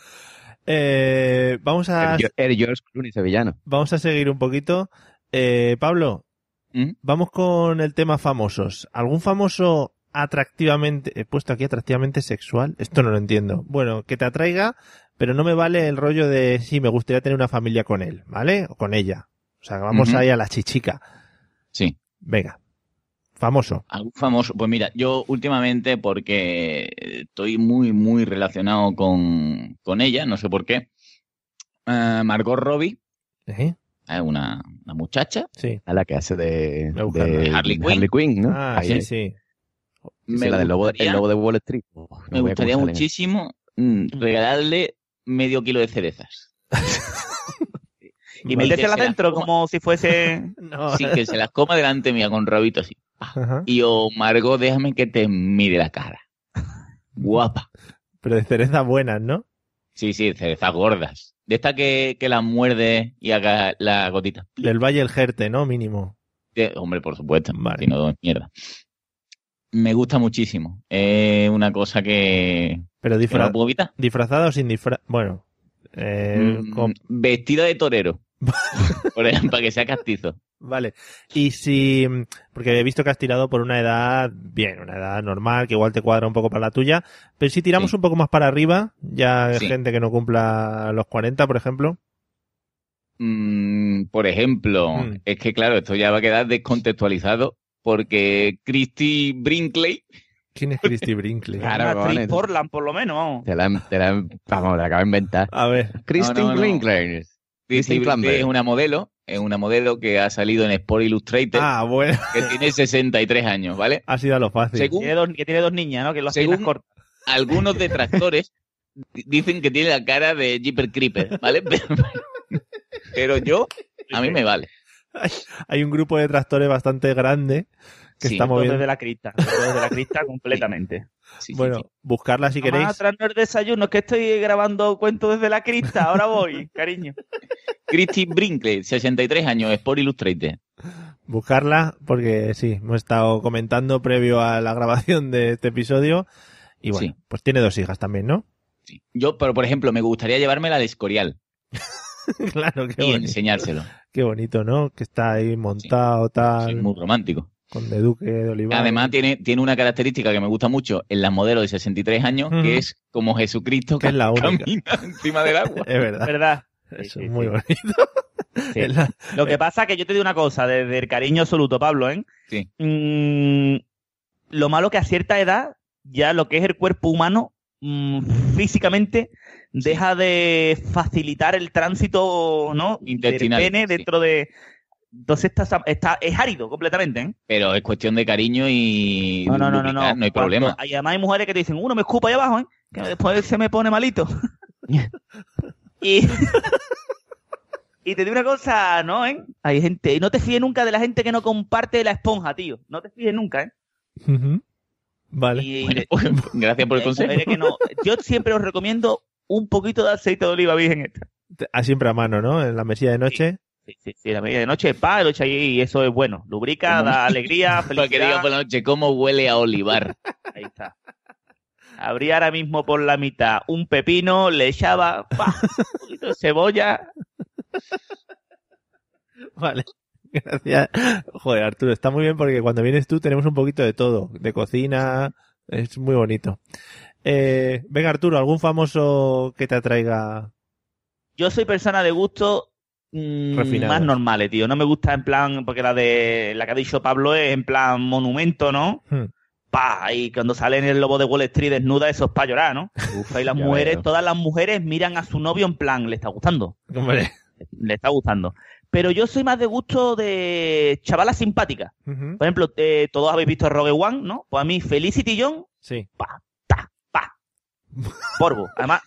Eh, vamos a El, el George Clooney sevillano. vamos a seguir un poquito. Eh, Pablo, ¿Mm? vamos con el tema famosos. ¿Algún famoso atractivamente, he puesto aquí atractivamente sexual? Esto no lo entiendo. Bueno, que te atraiga, pero no me vale el rollo de sí, me gustaría tener una familia con él, ¿vale? O con ella. O sea, vamos ahí a la chichica. Sí. Venga. Famoso. Algún famoso. Pues mira, yo últimamente, porque estoy muy, muy relacionado con, con ella, no sé por qué. eh, Margot Robbie, ¿Eh? es una, una muchacha. Sí. A la que hace de, de Harley de Quinn. ¿no? Ah, Ahí sí, es. sí. Sí, la del lobo, el lobo de Wall Street. Oh, no me gustaría muchísimo mm, regalarle medio kilo de cerezas. Y metérselas dentro coma. como si fuese... No. Sí, que se las coma delante mía con rabito así. Ajá. Y yo, Margot, déjame que te mire la cara. Guapa. Pero de cereza buenas, ¿no? Sí, sí, cerezas gordas. De esta que, que las muerde y haga la gotita. Del Valle el Jerte, ¿no? Mínimo. Eh, hombre, por supuesto. Vale. Si no, mierda. Me gusta muchísimo. Es una cosa que, Pero que no disfra- puedo evitar. disfrazada o sin disfraz. Bueno. eh, Mm, con- Vestida de torero. Por ejemplo, para que sea castizo. Vale. Y si. Porque he visto que has tirado por una edad. Bien, una edad normal, que igual te cuadra un poco para la tuya. Pero si tiramos Sí. un poco más para arriba, ya Sí. gente que no cumpla los 40, por ejemplo. Mm, por ejemplo, Mm. es que claro, esto ya va a quedar descontextualizado porque Christy Brinkley, ¿Quién es Christy Brinkley? Claro, Una actriz. Portland, por lo menos. vamos. Te la, te la, vamos, la acabo de inventar. A ver. Christine no, no. Christy Christine Brinkley es una modelo, es una modelo que ha salido en Sport Illustrated, Ah, bueno. que tiene 63 años, ¿vale? Ha sido a lo fácil. Según Tiene dos- que tiene dos niñas, ¿no? Que lo hacen Según- las cortas. algunos detractores di- dicen que tiene la cara de Jeeper Creeper, ¿vale? Pero, pero yo, a mí me vale. Hay un grupo de tractores bastante grande que Sí, está moviendo. desde la crista. todo Desde la crista completamente. Sí, Bueno, sí. buscarla si Mamá, queréis. el desayuno, es que estoy grabando cuentos desde la crista. Ahora voy, cariño. Christy Brinkley, 63 años, Sport Illustrated. Buscarla, porque sí, hemos estado comentando previo a la grabación de este episodio. Y bueno, Sí. pues tiene dos hijas también, ¿no? Sí. Yo, pero por ejemplo, me gustaría llevármela al Escorial claro, qué y bonito. enseñárselo. Qué bonito, ¿no? Que está ahí montado, tal, Soy muy romántico. con de Duque de Olivar. Además, tiene, tiene una característica que me gusta mucho en las modelos de 63 años, que es como Jesucristo Que es la única. camina encima del agua. Es verdad. ¿Verdad? Eso Sí, es sí, muy sí. bonito. Sí. Es la- Lo que pasa es que yo te digo una cosa, desde el cariño absoluto, Pablo, ¿eh? Sí. Mm, lo malo que a cierta edad, ya lo que es el cuerpo humano, mm, físicamente, deja de facilitar el tránsito, ¿no? Intestinal, Del pene sí. dentro de... Entonces está, está, es árido completamente, ¿eh? Pero es cuestión de cariño y No, no, no, no, lubricar, no. hay problema. hay- además hay mujeres que te dicen, uno me escupa ahí abajo, ¿eh? Que después se me pone malito. y... y te digo una cosa, ¿no, eh? Hay gente... Y no te fíes nunca de la gente que no comparte la esponja, tío. No te fíes nunca, ¿eh? Vale. Y, Bueno, pues, gracias por el consejo. que no- Yo siempre os recomiendo un poquito de aceite de oliva virgen extra. Ah, siempre a mano, ¿no? En la mesilla de noche. Sí, sí, sí, la media de noche, pa, lo echa ahí y eso es bueno. Lubrica, da alegría, Para que diga felicidad. por la noche cómo huele a olivar. Ahí está. Abría ahora mismo por la mitad un pepino, le echaba pa, un poquito de cebolla. Vale. Gracias. Joder, Arturo, está muy bien porque cuando vienes tú tenemos un poquito de todo. De cocina. Es muy bonito. Eh, venga, Arturo, ¿algún famoso que te atraiga? Yo soy persona de gusto mm, más normales, tío. No me gusta en plan, porque la de la que ha dicho Pablo es en plan monumento, ¿no? Hmm. Pa, y cuando sale en el lobo de Wall Street desnuda, eso es para llorar, ¿no? Uf, y las mujeres, veo. todas las mujeres miran a su novio en plan, le está gustando. Hombre. Le está gustando. Pero yo soy más de gusto de chavalas simpáticas. Por ejemplo, eh, todos habéis visto Rogue One, ¿no? Pues a mí Felicity John, Sí. pa. Porvo. Además,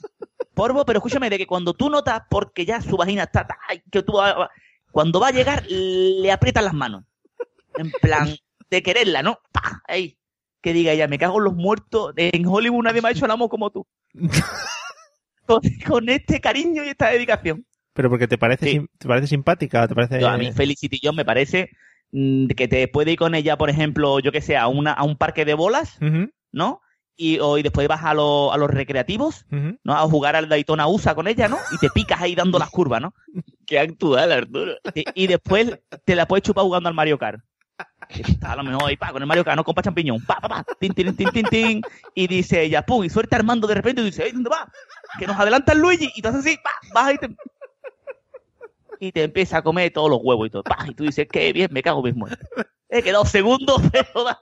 porvo, pero escúchame, de que cuando tú notas, porque ya su vagina está, que tú, va- va- cuando va a llegar, le aprietan las manos. En plan, de quererla, ¿no? Pa, ahí. Que diga ella, me cago en los muertos, en Hollywood nadie me ha hecho el amor como tú. con, con este cariño y esta dedicación. Pero porque te parece, Sí. sim- te parece simpática, te parece. Yo, a mí Felicity John me parece mm, que te puede ir con ella, por ejemplo, yo que sé, a, una, a un parque de bolas, ¿no? Y, o- y después vas a, lo- a los recreativos. ¿no? A jugar al Daytona USA con ella, ¿no? Y te picas ahí dando las curvas, ¿no? Qué actual, Arturo. Y, y después te la puedes chupar jugando al Mario Kart. A lo mejor ahí, pa, con el Mario Kart, no compa champiñón, pa, pa, pa, tin, tin, tin, tin, tin, y dice ella, pum, y suelta Armando de repente y dice, "Ey, ¿dónde va? Que nos adelanta el Luigi, y tú haces así, pa, vas y te... Y te empieza a comer todos los huevos y todo, pa, y tú dices, qué bien, me cago mismo. He quedado segundo, pero da-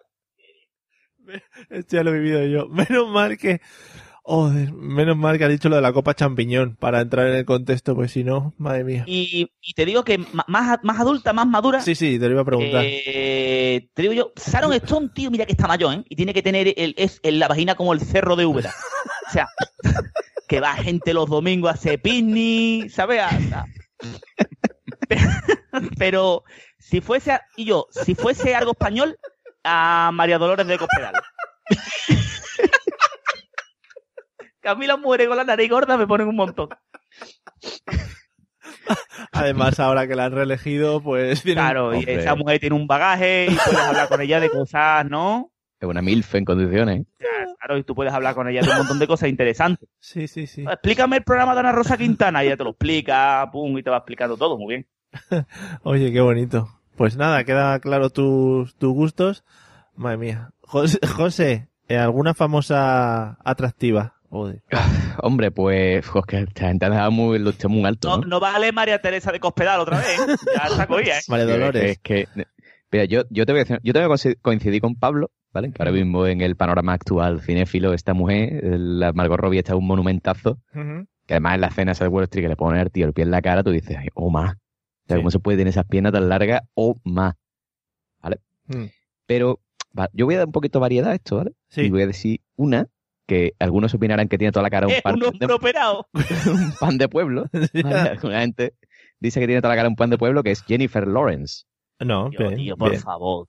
Esto ya lo he vivido yo. Menos mal que. Joder, menos mal que has dicho lo de la copa champiñón para entrar en el contexto, pues si no, madre mía. Y, y te digo que más, más adulta, más madura, Sí, sí, te lo iba a preguntar. Eh, te digo yo, Sharon Stone, tío, mira que está mayor, ¿eh? Y tiene que tener el, es, el- la vagina como el cerro de Úbeda. O sea, que va gente los domingos a hacer picnic, ¿sabes? Pero si fuese, y yo, si fuese algo español, a María Dolores de Cospedal. Que a mí las mujeres con la nariz gorda me ponen un montón. Además, ahora que la han reelegido, pues tiene Claro, y esa mujer tiene un bagaje y puedes hablar con ella de cosas, ¿no? Es una MILF en condiciones. ¿eh? Claro, y tú puedes hablar con ella de un montón de cosas interesantes. Sí, sí, sí. Explícame el programa de Ana Rosa Quintana y ella te lo explica, pum, y te va explicando todo, muy bien. Oye, qué bonito. Pues nada, queda claro tus, tus gustos. Madre mía. José, José, ¿eh, ¿alguna famosa atractiva? Joder. Hombre, pues, jo, que esta gente ha dejado muy, lo muy alto, No, ¿no? no vale María Teresa de Cospedal otra vez, ¿eh? Ya está cogida, ¿eh? María Que- Dolores. Es que, mira, yo, yo te voy a decir, yo te voy a conci- coincidir con Pablo, ¿vale? Que ahora mismo en el panorama actual cinéfilo, esta mujer, la Margot Robbie está un monumentazo, que además en la escena esa de Wall Street que le pone al tío el pie en la cara, tú dices, oh más. O sea, Sí. ¿cómo se puede tener esas piernas tan largas? Oh más. Mm. Pero va, yo voy a dar un poquito de variedad a esto, ¿vale? Sí. Y voy a decir una que algunos opinarán que tiene toda la cara un pan, un de, operado. un pan de pueblo. ¿vale? Alguna gente dice que tiene toda la cara un pan de pueblo, que es Jennifer Lawrence. No, Tío, bien, tío, por bien. favor.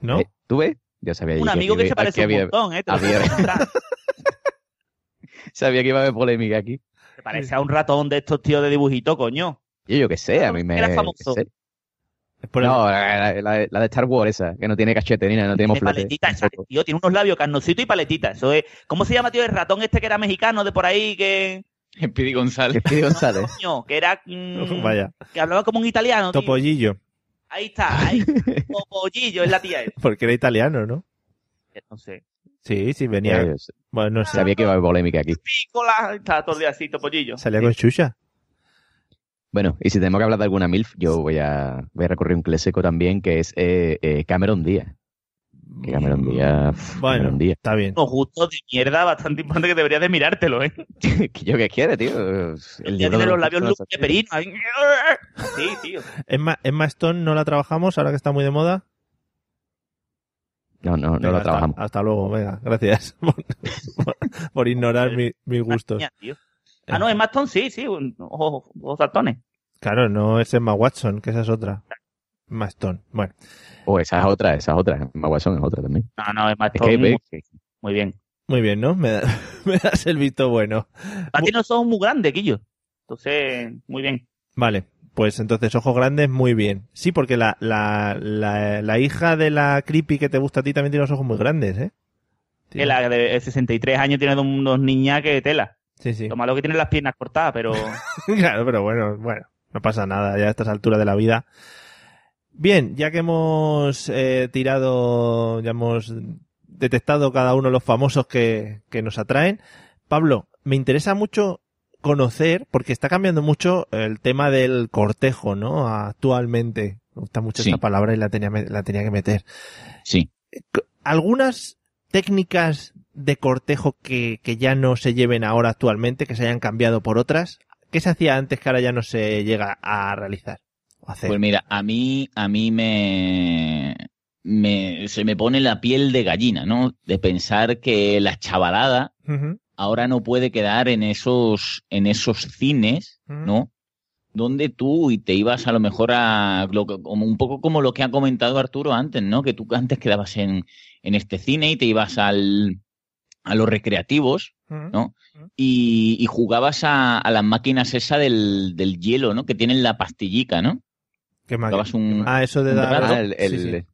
¿No? Eh, ¿Tú ves? Yo sabía Un amigo que había- se parece un había- montón, ¿eh? Te había-. Sabía que iba a haber polémica aquí. Se parece a un ratón de estos tíos de dibujito, coño. Yo, yo qué sé, a mí me. Era famoso. No, la, la- la de Star Wars esa, que no tiene cachete ni nada, no tiene paletita, esa, tío, tiene unos labios carnocito y paletita. Eso es. ¿Cómo se llama, tío? El ratón este que era mexicano de por ahí que. Speedy González. González. Coño, que era. mm, Vaya, Que hablaba como un italiano. tío. Topollillo, Ahí está, ahí. Topollillo es la tía esa. porque era italiano, ¿no? No sé. Sí, sí, venía. Sé. Bueno, no sé. Sabía que iba a haber polémica aquí. Pícola. Está todo el día así, Topollillo. Salía con Xuxa. Bueno, y si tenemos que hablar de alguna MILF, yo voy a, voy a recurrir a un clásico también, que es eh, eh, Cameron Díaz. Que Cameron Díaz. uf, Bueno, Cameron Díaz. está bien. Unos gustos de mierda bastante importante que deberías de mirártelo, ¿eh? ¿Que yo qué quiere, tío? El Ya tiene de los labios luz de perino. ahí. Sí, tío. Emma, Emma Stone no la trabajamos ahora que está muy de moda. No, no, no hasta- trabajamos. Hasta, luego, venga, gracias por, por- por ignorar mi- mis gustos. Tío. Ah, no, es Maston, sí, sí. Ojos ojos saltones. Claro, no es Emma Watson, que esa es otra. Emma Stone. Bueno, O esa es otra, esa es otra. Maguasón es otra también. No, no, es Es Maston. que muy, ve que- muy bien. muy bien, ¿no? Me, da- me das el visto bueno. A ti no son muy grandes, Quillo. Entonces, muy bien. Vale, pues entonces ojos grandes, muy bien. Sí, porque la, la, la, la hija de la creepy que te gusta a ti también tiene los ojos muy grandes, ¿eh? Que la de 63 años tiene unos niñas que tela. Sí, sí. Lo malo que tiene las piernas cortadas, pero claro, pero bueno, bueno, no pasa nada ya a estas alturas de la vida. Bien, ya que hemos eh, tirado, ya hemos detectado cada uno los famosos que, que nos atraen, Pablo, me interesa mucho conocer, porque está cambiando mucho el tema del cortejo, ¿no? Actualmente. Me gusta mucho Sí. esta palabra y la tenía, la tenía que meter. Sí. algunas técnicas de cortejo que, que ya no se lleven ahora actualmente, que se hayan cambiado por otras, ¿qué se hacía antes que ahora ya no se llega a realizar? O hacer? Pues mira, a mí, a mí me, me, se me pone la piel de gallina, ¿no? De pensar que la chavalada ahora no puede quedar en esos, en esos cines. ¿no? Donde tú y te ibas a lo mejor a, lo como un poco como lo que ha comentado Arturo antes, ¿no? Que tú antes quedabas en, en este cine y te ibas al, a los recreativos, Ujú. ¿no? Y, y jugabas a, a las máquinas esa del, del hielo, ¿no? Que tienen la pastillica, ¿no? ¿Qué? Jugabas un, Ah, eso de un dar... Ah, el, el- Sí, sí,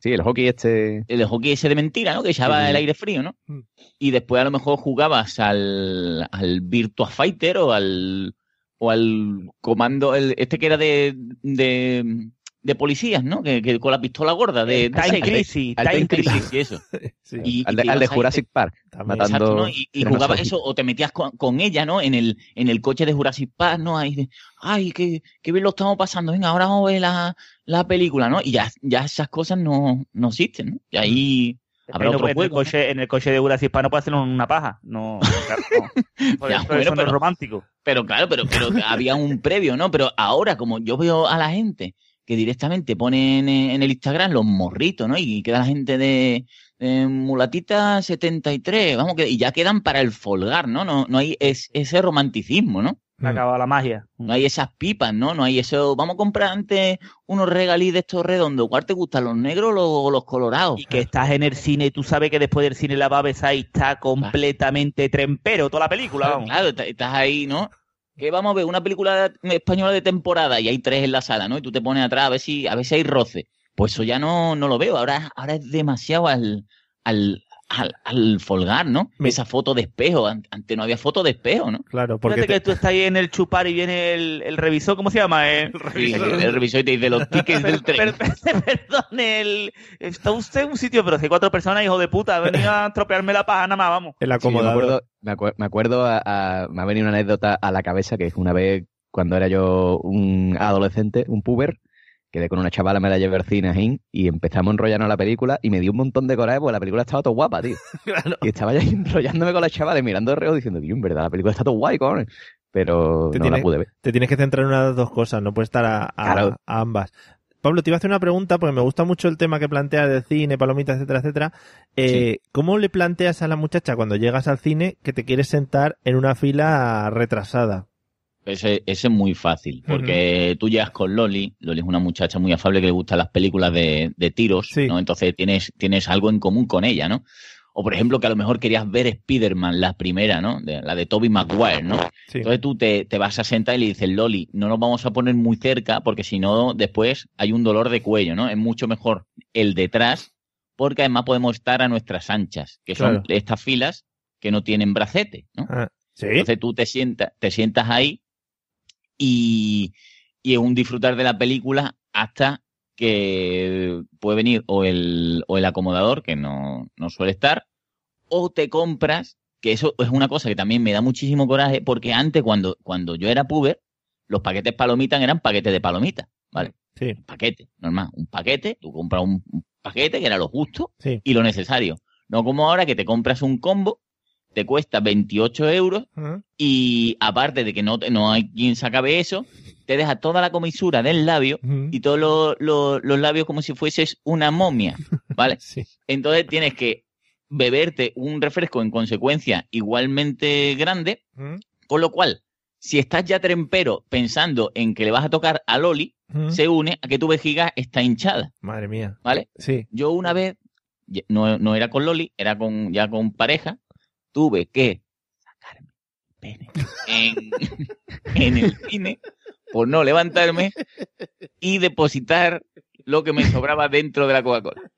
sí. el hockey este. el hockey ese de mentira, ¿no? Que echaba Sí, sí. el aire frío, ¿no? Mm. Y después a lo mejor jugabas al, al Virtua Fighter o al, o al comando, el, este que era de, de, de policías, ¿no? Que, que con la pistola gorda de, de Time. Crisis, al Time Crisis. y eso. Sí, Y, al y de, te al de ibas ahí, Jurassic Park. matando- Exacto, ¿no? Y, jugabas eso, o te metías con, con ella, ¿no? En el, en el coche de Jurassic Park, ¿no? Ahí de, ay, qué, qué bien lo estamos pasando, venga, ahora vamos a ver la, la película, ¿no? Y ya, ya esas cosas no, no existen, ¿no? Y ahí habrá En el- otro en, el juego. ¿no? coche, en el coche de Jurassic Park no puede hacer una paja. No, claro, no. Por Ya, eso, bueno, eso no es pero- romántico. Pero claro, pero, pero había un previo, ¿no? Pero ahora, como yo veo a la gente que directamente ponen en, el Instagram los morritos, ¿no? Y queda la gente de, de mulatita 73, vamos, que, y ya quedan para el folgar, ¿no? No, no hay es- ese romanticismo, ¿no? Se ha acabado la magia. No hay esas pipas, ¿no? No hay eso. Vamos a comprar antes unos regalí de estos redondos. ¿Cuál te gustan, los negros o los, los colorados? Y que estás en el cine y tú sabes que después del cine la va a besar y está completamente trempero toda la película. Claro, vamos. claro, está- estás ahí, ¿no? Que vamos a ver una película española de temporada y hay tres en la sala, ¿no? Y tú te pones atrás a ver si, a ver si hay roce. Pues eso ya no, no lo veo. Ahora, ahora es demasiado al, al, al, al folgar, ¿no? Me- Esa foto de espejo. An- Antes no había foto de espejo, ¿no? Claro, porque Fíjate te- que tú estás ahí en el chupar y viene el, el revisor, ¿cómo se llama? El, Sí, el revisor y te dice los tickets del tren. Per- per- perdón, el, está usted en un sitio, pero si hay cuatro personas, hijo de puta, he venido a estropearme la paja, nada más, vamos. el Sí, yo me acomodador. acuerdo, me acuer- me acuerdo a- a- me ha venido una anécdota a la cabeza que es una vez cuando era yo un adolescente, un puber, quedé con una chavala, me la llevé al cine y empezamos a enrollarnos la película y me dio un montón de coraje porque la película estaba todo guapa, tío. Claro. Y estaba ya enrollándome con la chavala y mirando de reo diciendo, Dios, en verdad, la película está todo guay, cojones. Pero Te no tiene- la pude ver. Te tienes que centrar en una de las dos cosas, no puedes estar a, a- Claro. a ambas. Pablo, te iba a hacer una pregunta porque me gusta mucho el tema que planteas del cine, palomitas, etcétera, etcétera. Eh, ¿Cómo le planteas a la muchacha cuando llegas al cine que te quieres sentar en una fila retrasada? Ese, ese es muy fácil, porque tú llegas con Loli, Loli es una muchacha muy afable que le gustan las películas de, de tiros, Sí. ¿no? Entonces tienes, tienes algo en común con ella, ¿no? O por ejemplo que a lo mejor querías ver Spider-Man, la primera, ¿no? De- la de Tobey Maguire, ¿no? Sí. Entonces tú te, te vas a sentar y le dices, Loli, no nos vamos a poner muy cerca porque si no, después hay un dolor de cuello, ¿no? Es mucho mejor el detrás porque además podemos estar a nuestras anchas, que son Claro. estas filas que no tienen bracete, ¿no? Ah, ¿Sí? Entonces tú te sientas, te sientas ahí y, y es un disfrutar de la película hasta que puede venir o el, o el acomodador, que no, no suele estar, o te compras, que eso es una cosa que también me da muchísimo coraje, porque antes cuando, cuando yo era puber, los paquetes palomitas eran paquetes de palomitas, ¿vale? Sí. Un paquete, normal, un paquete, tú compras un, un paquete que era lo justo Sí. y lo necesario. No como ahora que te compras un combo, te cuesta 28 euros y aparte de que no, no hay quien se acabe eso, te deja toda la comisura del labio y todos los- los- los labios como si fueses una momia, ¿vale? Sí. Entonces tienes que beberte un refresco en consecuencia igualmente grande, con lo cual, si estás ya trempero pensando en que le vas a tocar a Loli, se une a que tu vejiga está hinchada, Madre mía. ¿vale? Sí. Yo una vez, no, no era con Loli, era con ya con pareja, tuve que sacarme el pene en, en el cine por no levantarme y depositar lo que me sobraba dentro de la Coca-Cola.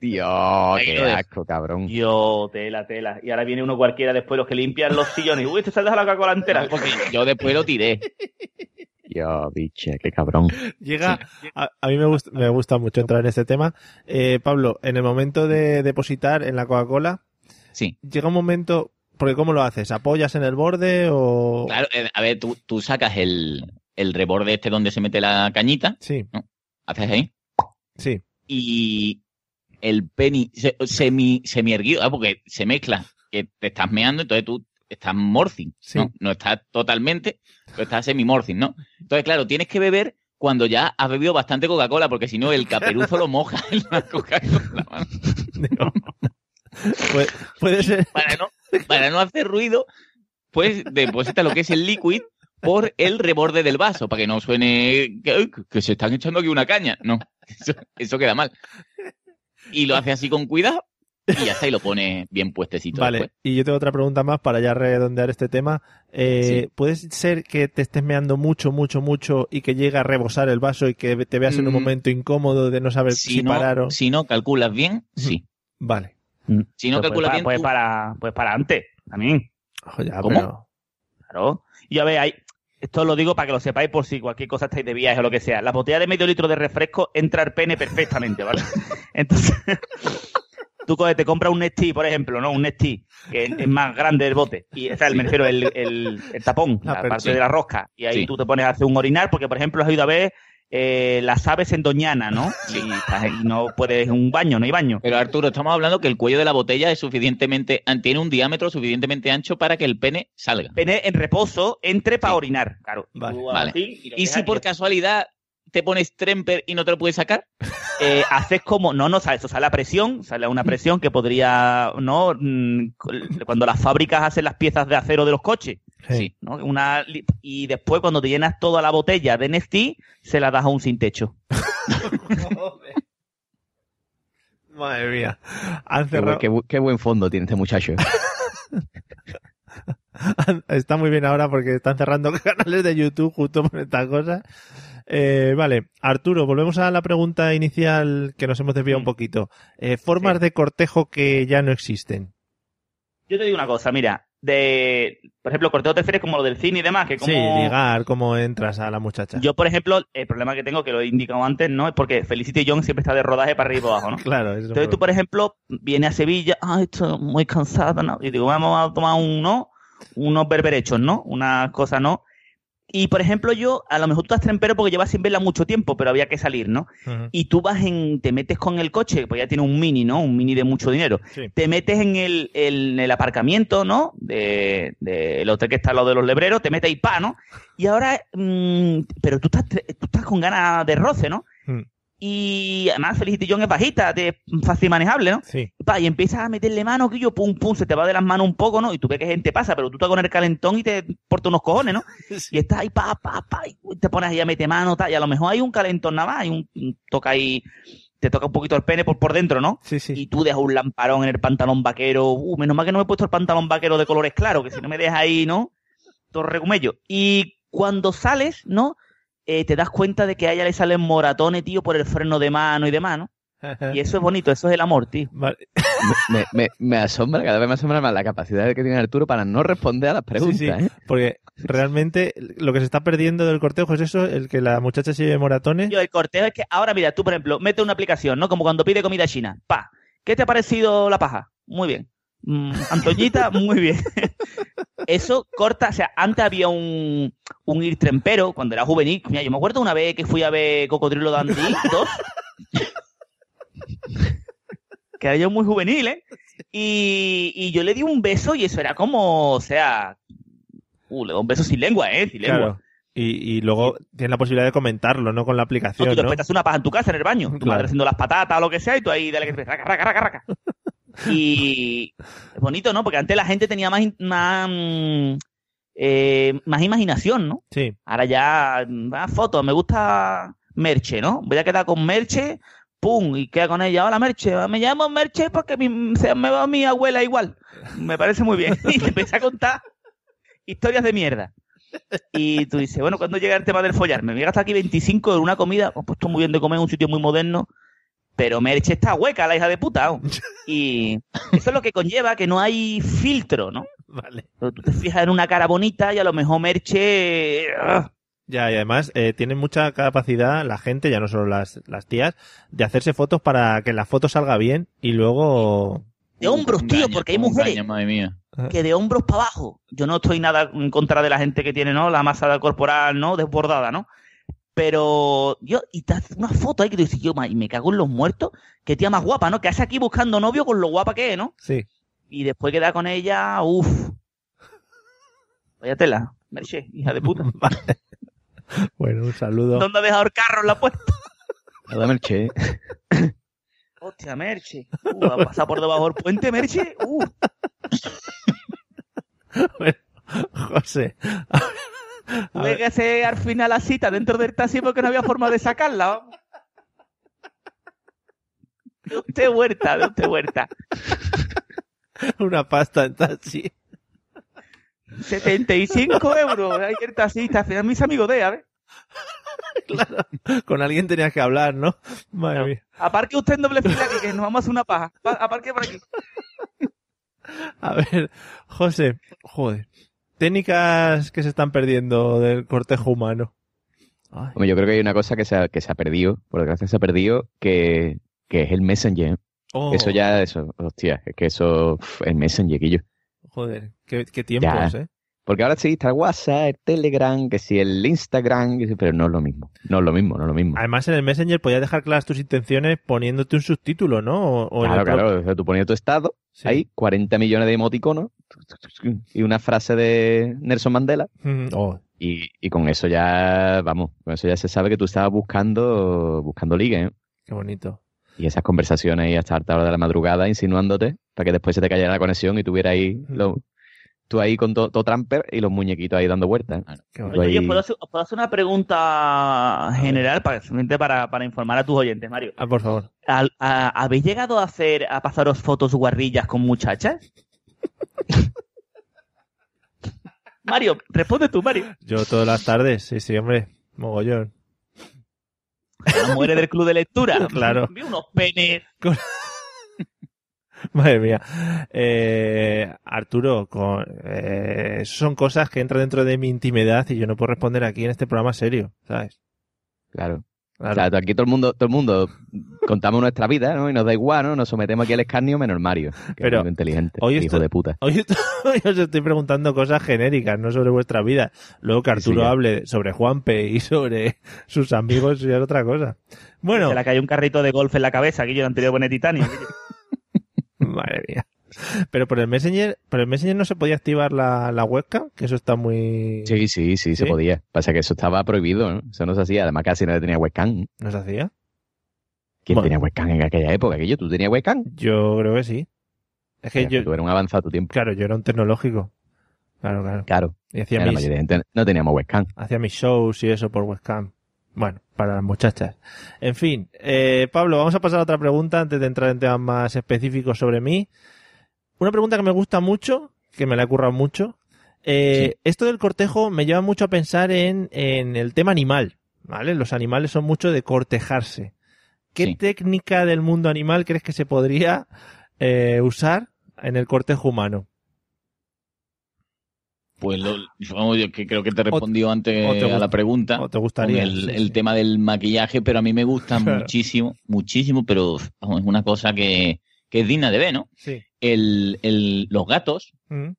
Dios, Ahí qué asco, cabrón. Yo, tela, tela. Y ahora viene uno cualquiera después, los que limpian los sillones. Uy, se ha dejado la Coca-Cola entera. Porque yo después lo tiré. Dios, biche, qué cabrón. Llega, a, a mí me gusta, me gusta mucho entrar en este tema. Eh, Pablo, en el momento de depositar en la Coca-Cola, Sí. llega un momento, porque ¿cómo lo haces? ¿Apoyas en el borde o...? Claro, eh, a ver, tú, tú sacas el, el reborde este donde se mete la cañita, Sí, haces ahí, sí. y el penny se- semi, semi erguido, ah, porque se mezcla, que te estás meando, entonces tú estás morcing, Sí. ¿no? No estás totalmente, pero estás semi morcing, ¿no? Entonces, claro, tienes que beber cuando ya has bebido bastante Coca-Cola, porque si no el caperuzo lo moja en la Coca-Cola. Puede, ser... Para no, para no hacer ruido, pues deposita lo que es el liquid por el reborde del vaso, para que no suene que, que se están echando aquí una caña. No, eso, eso queda mal. Y lo hace así con cuidado y ya está, y lo pone bien puestecito Vale, después. y yo tengo otra pregunta más para ya redondear este tema. Eh, ¿Puede ser que te estés meando mucho, mucho, mucho y que llegue a rebosar el vaso y que te veas en un Mm. momento incómodo de no saber si, Si no, parar o... si no calculas bien, sí. Vale. Si no Pues, calculas para, bien, pues tú- para, pues para antes, también. Ya, ¿Cómo? pero- Claro. Y a ver, hay, esto lo digo para que lo sepáis por si cualquier cosa estáis de viaje o lo que sea. La botella de medio litro de refresco entra al pene perfectamente, ¿vale? Entonces, tú coges, te compras un Nestí, por ejemplo, ¿no? Un Nestí, que es más grande el bote. Y, o sea, el, me refiero, el, el, el tapón, La parte de la rosca. Y ahí Sí. tú te pones a hacer un orinar, porque, por ejemplo, has ido a ver eh, las aves en Doñana, ¿no? Sí. Y, no puedes un baño, no hay baño. Pero Arturo, estamos hablando que el cuello de la botella es suficientemente, tiene un diámetro suficientemente ancho para que el pene salga. Pene en reposo, entre para Sí. orinar, claro. Y Vale. tú Vale. así, y si por casualidad te pones tremper y no te lo puedes sacar, eh, haces como, no, no, sale, eso sale a presión, sale a una presión que podría, ¿no? Mm, Cuando las fábricas hacen las piezas de acero de los coches, sí. ¿no? Una, li- y después cuando te llenas toda la botella de Nestí, se la das a un sin techo. Madre mía. Han Qué, bu- cerrado... qué bu- qué buen fondo tiene este muchacho. Está muy bien ahora porque están cerrando canales de YouTube justo por estas cosas. Eh, vale, Arturo, volvemos a la pregunta inicial que nos hemos desviado un Mm. poquito. Eh, formas Sí. de cortejo que ya no existen. Yo te digo una cosa, mira, de, por ejemplo, corteo te refieres como lo del cine y demás, que como... Sí, ligar, cómo entras a la muchacha. Yo, por ejemplo, el problema que tengo, que lo he indicado antes, ¿no? Es porque Felicity Jones siempre está de rodaje para arriba y para abajo, ¿no? Claro, eso Entonces tú, por ejemplo, vienes a Sevilla, ah, estoy muy cansada, ¿no? Y digo, vamos a tomar uno, unos berberechos, ¿no? Unas cosas, ¿no? Y, por ejemplo, yo, a lo mejor tú estás trempero porque llevas sin verla mucho tiempo, pero había que salir, ¿no? Y tú vas en, te metes con el coche, pues ya tiene un mini, ¿no? Un mini de mucho dinero. Sí. Te metes en el, en el aparcamiento, ¿no? De, del hotel que está al lado de los lebreros, te metes ahí, pa, ¿no? Y ahora, mm, pero tú estás, tú estás con ganas de roce, ¿no? Mm. Y además Felicity Jones es bajita, te- fácil manejable, ¿no? Sí. Pa, y empiezas a meterle mano, que yo, pum, pum, se te va de las manos un poco, ¿no? Y tú ves que gente pasa, pero tú estás con el calentón y te porta unos cojones, ¿no? Y estás ahí, pa, pa, pa, y te pones ahí a meter mano, tal, y a lo mejor hay un calentón nada más, hay un, un- toca ahí, te toca un poquito el pene por, por dentro, ¿no? Sí, sí. Y tú dejas un lamparón en el pantalón vaquero, uh, menos mal que no me he puesto el pantalón vaquero de colores claros, que si no me dejas ahí, ¿no? Todo recumello. Y cuando sales, ¿no? Eh, te das cuenta de que a ella le salen moratones, tío, por el freno de mano y demás, ¿no? Y eso es bonito, eso es el amor, tío. Vale. Me, me, me asombra, cada vez me asombra más la capacidad que tiene Arturo para no responder a las preguntas, Sí, sí, ¿eh? Porque realmente lo que se está perdiendo del cortejo es eso, el que la muchacha se lleve moratones. Yo, el corteo es que ahora, mira, tú, por ejemplo, mete una aplicación, ¿no? Como cuando pide comida china. Pa, ¿qué te ha parecido la paja? Muy bien. Mm, Antoñita, muy bien. Eso corta, o sea, antes había un, un ir trempero cuando era juvenil. Mira, yo me acuerdo una vez que fui a ver Cocodrilo Dandy 2. que era yo muy juvenil, ¿eh? Y, y yo le di un beso y eso era como, o sea, uh, le doy un beso sin lengua, ¿eh? Sin lengua. Claro. Y, y luego tienes la posibilidad de comentarlo, ¿no? Con la No, aplicación, tú ¿no? después te haces una paja en tu casa, en el baño. Tu Claro. madre haciendo las patatas o lo que sea, y tú ahí dale que te raca, raca, raca, raca. Y es bonito, ¿no? Porque antes la gente tenía más, más, mm, eh, más imaginación, ¿no? Sí. Ahora ya, más fotos, me gusta Merche, ¿no? Voy a quedar con Merche, pum, y queda con ella. Hola Merche, me llamo Merche porque mi- se me va mi abuela igual. Me parece muy bien. Y te empieza a contar historias de mierda. Y tú dices, bueno, ¿cuándo llega el tema del follar? Me voy a gastar aquí 25 en una comida, he puesto muy bien de comer en un sitio muy moderno, pero Merche está hueca, la hija de puta. ¿o? Y eso es lo que conlleva que no hay filtro, ¿no? Vale. Pero tú te fijas en una cara bonita y a lo mejor Merche... Ya, y además eh, tienen mucha capacidad la gente, ya no solo las, las tías, de hacerse fotos para que la foto salga bien y luego... De hombros, tío, porque hay mujeres madre mía. que de hombros para abajo. Yo no estoy nada en contra de la gente que tiene, ¿no? La masa corporal, ¿no? Desbordada, ¿no? Pero yo, y te haces una foto ahí que te dices, yo, y me cago en los muertos, qué tía más guapa, ¿no? Que hace aquí buscando novio con lo guapa que es, ¿no? Sí. Y después queda con ella, uff. Vaya tela, Merche, hija de puta. Vale. Bueno, un saludo. ¿Dónde ha dejado el carro en la puerta? Nada, Merche. Hostia, Merche. Uh, ha pasado por debajo del puente, Merche. Uh. Bueno, José. Hacer al final la cita dentro del taxi porque no había forma de sacarla. De usted huerta, de usted huerta. una pasta en taxi. 75 euros. Ahí el taxista. Al final mis amigos de, a ver. Claro. Con alguien tenías que hablar, ¿no? Madre mía. Aparque usted en doble fila que nos vamos a hacer una paja. Pa- Aparque por aquí. A ver, José, joder. Técnicas que se están perdiendo del cortejo humano. Ay, Hombre, yo creo que hay una cosa que se ha, que se ha perdido, por desgracia se ha perdido, que, que es el Messenger. oh, Eso ya, eso, hostia, es que eso, el Messenger, que yo. Joder, qué, qué tiempos, Ya. ¿eh? Porque ahora sí está el WhatsApp, el Telegram, que si el Instagram, que sí, pero no es lo mismo. No es lo mismo, no es lo mismo. Además, en el Messenger podías dejar claras tus intenciones poniéndote un subtítulo, ¿no? O, o en claro, el claro, o sea, tú ponías tu estado, Sí. hay 40 millones de emoticonos y una frase de Nelson Mandela Mm, oh, y, y con eso ya, vamos, con eso ya se sabe que tú estabas buscando, buscando liga, ¿eh? qué bonito. Y esas conversaciones ahí hasta alta hora de la madrugada insinuándote para que después se te cayera la conexión y tuviera ahí lo- tú ahí con todo to tramper y los muñequitos ahí dando vueltas. Bonito. Oye, ahí- ¿puedo hacer, ¿puedo hacer una pregunta general para, simplemente para, para informar a tus oyentes, Mario? Ah, por favor. ¿Al- a- ¿Habéis llegado a hacer, a pasaros fotos guarrillas con muchachas? Mario, responde tú, Mario. Yo todas las tardes, sí, sí, hombre. Mogollón. La muere del club de lectura. Claro. Vi unos penes. Madre mía. Eh, Arturo, con, eh, son cosas que entran dentro de mi intimidad y yo no puedo responder aquí en este programa serio, ¿sabes? Claro. Claro. O sea, aquí todo el mundo, todo el mundo contamos nuestra vida, ¿no? Y nos da igual, ¿no? Nos sometemos aquí al escarnio menos Mario, que Pero es muy inteligente, hoy hijo de puta. Hoy, estoy- hoy os estoy preguntando cosas genéricas, no sobre vuestra vida. Luego que Arturo sí, hable sobre Juanpe y sobre sus amigos es otra cosa. Bueno, Se le cayó un carrito de golf en la cabeza, que yo no han tenido poner titanio. madre mía. Pero por el Messenger, por el Messenger no se podía activar la, la webcam, que eso está muy... Sí, sí, sí, se podía. Pasa que eso estaba prohibido, ¿no? Eso no se hacía. Además, casi nadie tenía webcam. ¿No se hacía? ¿Quién Bueno. tenía webcam en aquella época? ¿Aquello? ¿Tú tenías webcam? Yo creo que sí. Es que yo, Tú eras un avanzado tu tiempo. claro, yo era un tecnológico. Claro, claro. Claro. Y hacía la mis, mayoría de gente no teníamos webcam. hacía mis shows y eso por webcam. Bueno, para las muchachas. En fin, eh, Pablo, vamos a pasar a otra pregunta antes de entrar en temas más específicos sobre mí. Una pregunta que me gusta mucho, que me la he currado mucho. Eh, Esto del cortejo me lleva mucho a pensar en, en el tema animal, ¿vale? Los animales son mucho de cortejarse. ¿Qué Sí. técnica del mundo animal crees que se podría eh, usar en el cortejo humano? Pues lo, vamos, yo que creo que te he respondido antes te a la pregunta. ¿O te con gustaría? el, Sí, el sí. tema del maquillaje, pero a mí me gusta Claro. muchísimo, muchísimo, pero vamos, es una cosa que, que es digna de ver, ¿no? Sí. El, el, los gatos, Mm,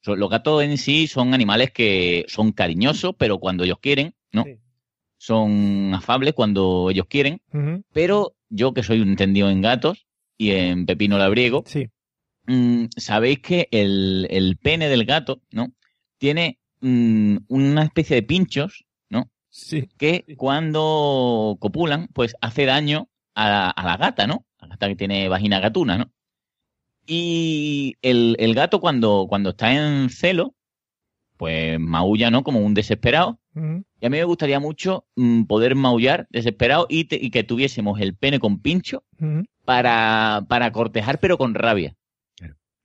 so- los gatos en sí son animales que son cariñosos, pero cuando ellos quieren, ¿no? Sí. Son afables cuando ellos quieren, pero yo que soy un entendido en gatos y en pepino labriego, Sí. mm, sabéis que el, el pene del gato, ¿no? Tiene mm, una especie de pinchos, ¿no? Sí. que cuando copulan, pues hace daño a la, a la gata, ¿no? La gata que tiene vagina gatuna, ¿no? Y el, el gato cuando, cuando está en celo, pues maulla, ¿no? Como un desesperado. Y a mí me gustaría mucho mm, poder maullar desesperado y, te- y que tuviésemos el pene con pincho para, para cortejar, pero con rabia.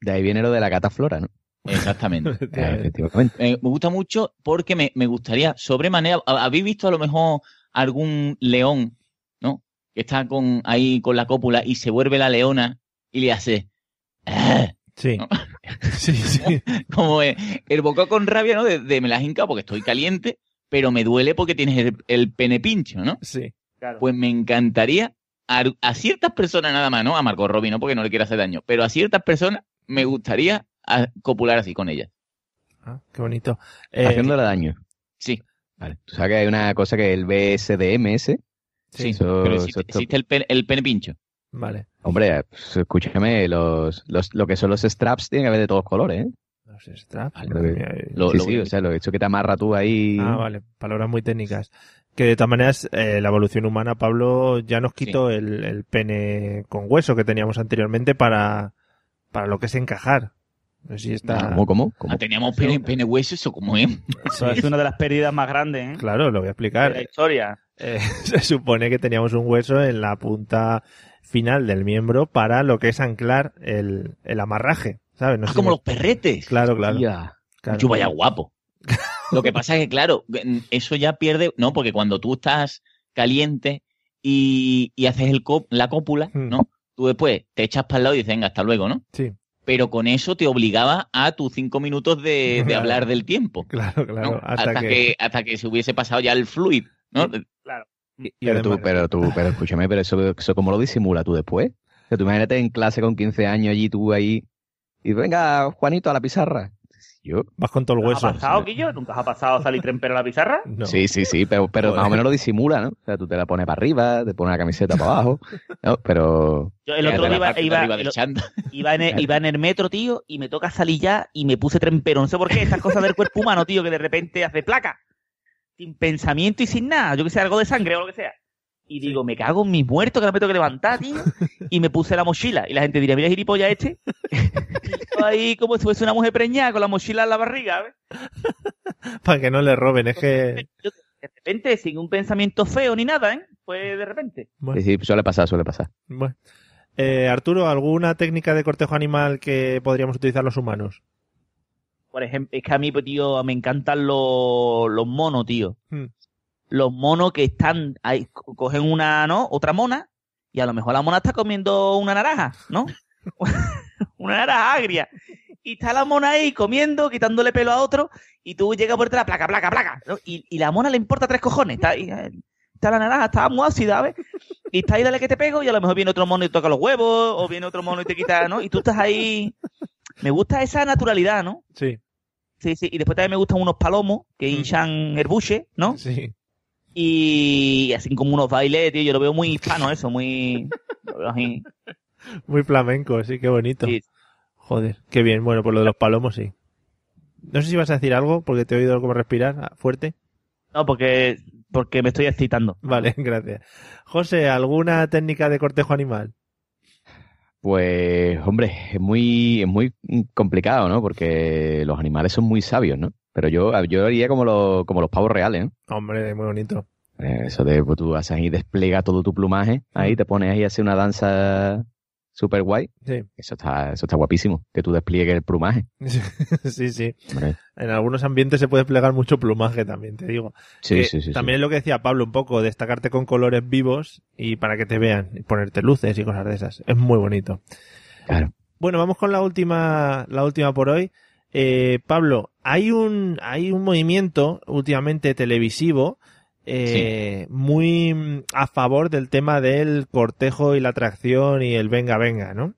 De ahí viene lo de la gata flora, ¿no? Exactamente. Eh, efectivamente. Eh, me gusta mucho porque me, me gustaría sobremanera. ¿ha- ¿Habéis visto a lo mejor algún león, ¿no? Que está con ahí con la cópula y se vuelve la leona y le hace. "Ah", Sí. No. Sí, sí. Como eh, el boca con rabia, ¿no? De, de me la has hincado porque estoy caliente, pero me duele porque tienes el, el pene pincho, ¿no? Sí. Claro. Pues me encantaría a, a ciertas personas nada más, ¿no? A Marco Robbie, ¿no? Porque no le quiero hacer daño, pero a ciertas personas me gustaría a- copular así con ellas. Ah, qué bonito. Eh, Haciéndole daño. Sí, Vale. Tú sabes que hay una cosa que es el BSDMS. sí. Eso- pero existe, el, pene, el pene pincho. Vale. Hombre, pues, escúchame, los, los, lo que son los straps tienen que haber de todos colores, ¿eh? No sé, straps, Vale. eh. Lo- sí, lo sí, o sea, lo hecho que te amarra tú ahí. Ah, vale. Palabras muy técnicas. Que de todas maneras, eh, la evolución humana, Pablo, ya nos quitó el, el pene con hueso que teníamos anteriormente para, para lo que es encajar. No sé si está... ¿Cómo, cómo? ¿Cómo? Ah, teníamos pene, pene hueso, eso como es. Eso es una de las pérdidas más grandes ¿eh? Claro, lo voy a de explicar. la historia. Eh, se supone que teníamos un hueso en la punta final del miembro para lo que es anclar el, el amarraje, ¿sabes? No Ah, como los perretes. Claro, claro. Claro. Yo vaya guapo. Lo que pasa es que, claro, eso ya pierde, ¿no? Porque cuando tú estás caliente y, y haces el cop- la cópula, Hmm. ¿no? Tú después te echas para el lado y dices, venga, hasta luego, ¿no? Sí, Pero con eso te obligaba a tus cinco minutos de, de Claro. hablar del tiempo. claro, claro. ¿no? Hasta, que... hasta que se hubiese pasado ya el fluid, ¿no? Y Pero tú, pero tú, pero escúchame, pero eso, eso cómo lo disimula tú después. O sea, tú imagínate en clase con 15 años allí tú ahí y venga Juanito a la pizarra. Yo, Vas con todo el ¿Nunca hueso. ha pasado, Guillo? ¿Nunca os ha pasado salir trempero a la pizarra? No. sí, sí, sí, pero, pero Joder. más o menos lo disimula, ¿no? O sea, tú te la pones para arriba, te pones la camiseta para abajo, ¿no? Pero Yo el otro día iba, iba- arriba del el- chándal. iba en el, iba en el metro, tío, y me toca salir ya y me puse trempero. No sé por qué, esas cosas del cuerpo humano, tío, que de repente hace placa. Sin pensamiento y sin nada. Yo que sé, algo de sangre o lo que sea. Y digo, me cago en mis muertos que no me tengo que levantar, tío. Y me puse la mochila. Y la gente diría, mira, gilipollas este. Y ahí como si fuese una mujer preñada con la mochila en la barriga, ¿ves? Para que no le roben, es que... Yo, de repente, sin un pensamiento feo ni nada, ¿eh? Pues de repente. Bueno, sí, sí, suele pasar, suele pasar. bueno. Eh, Arturo, ¿alguna técnica de cortejo animal que podríamos utilizar los humanos? Por ejemplo, es que a mí, pues, tío, me encantan los, los monos, tío. Hmm. los monos que están ahí, co- cogen una, ¿no? Otra mona, y a lo mejor la mona está comiendo una naranja, ¿no? una naranja agria. Y está la mona ahí comiendo, quitándole pelo a otro, y tú llegas por detrás, placa, placa, placa, ¿no? Y, y la mona le importa tres cojones, está ahí, eh, está la naranja, está muy ácida, ¿ves? Y está ahí, dale que te pego, y a lo mejor viene otro mono y toca los huevos, o viene otro mono y te quita, ¿no? Y tú estás ahí. Me gusta esa naturalidad, ¿no? Sí, Sí, sí. Y después también me gustan unos palomos que hinchan el buche, ¿no? sí. Y así como unos bailes, tío. Yo lo veo muy hispano eso, muy. Muy flamenco, sí, qué bonito. Sí. Joder, qué bien. Bueno, por lo de los palomos, sí. No sé si vas a decir algo, porque te he oído como respirar ah, fuerte. No, porque, porque me estoy excitando. Vale, gracias. José, ¿alguna técnica de cortejo animal? Pues, hombre, es muy, es muy complicado, ¿no? Porque los animales son muy sabios, ¿no? Pero yo, yo haría como los, como los pavos reales, ¿no? Hombre, muy bonito. Eh, Eso de pues, tú haces ahí, despliega todo tu plumaje, ahí te pones ahí a hacer una danza super guay. Sí, Eso está, eso está guapísimo, que tú despliegues el plumaje. sí, sí. En algunos ambientes se puede plegar mucho plumaje también, te digo. sí, Que sí, sí, sí. También es lo que decía Pablo un poco, destacarte con colores vivos y para que te vean, y ponerte luces y cosas de esas. Es muy bonito. Claro. Bueno, vamos con la última, la última por hoy. Eh, Pablo, hay un, hay un movimiento últimamente televisivo eh, muy mm, a favor del tema del cortejo y la atracción y el venga, venga, ¿no?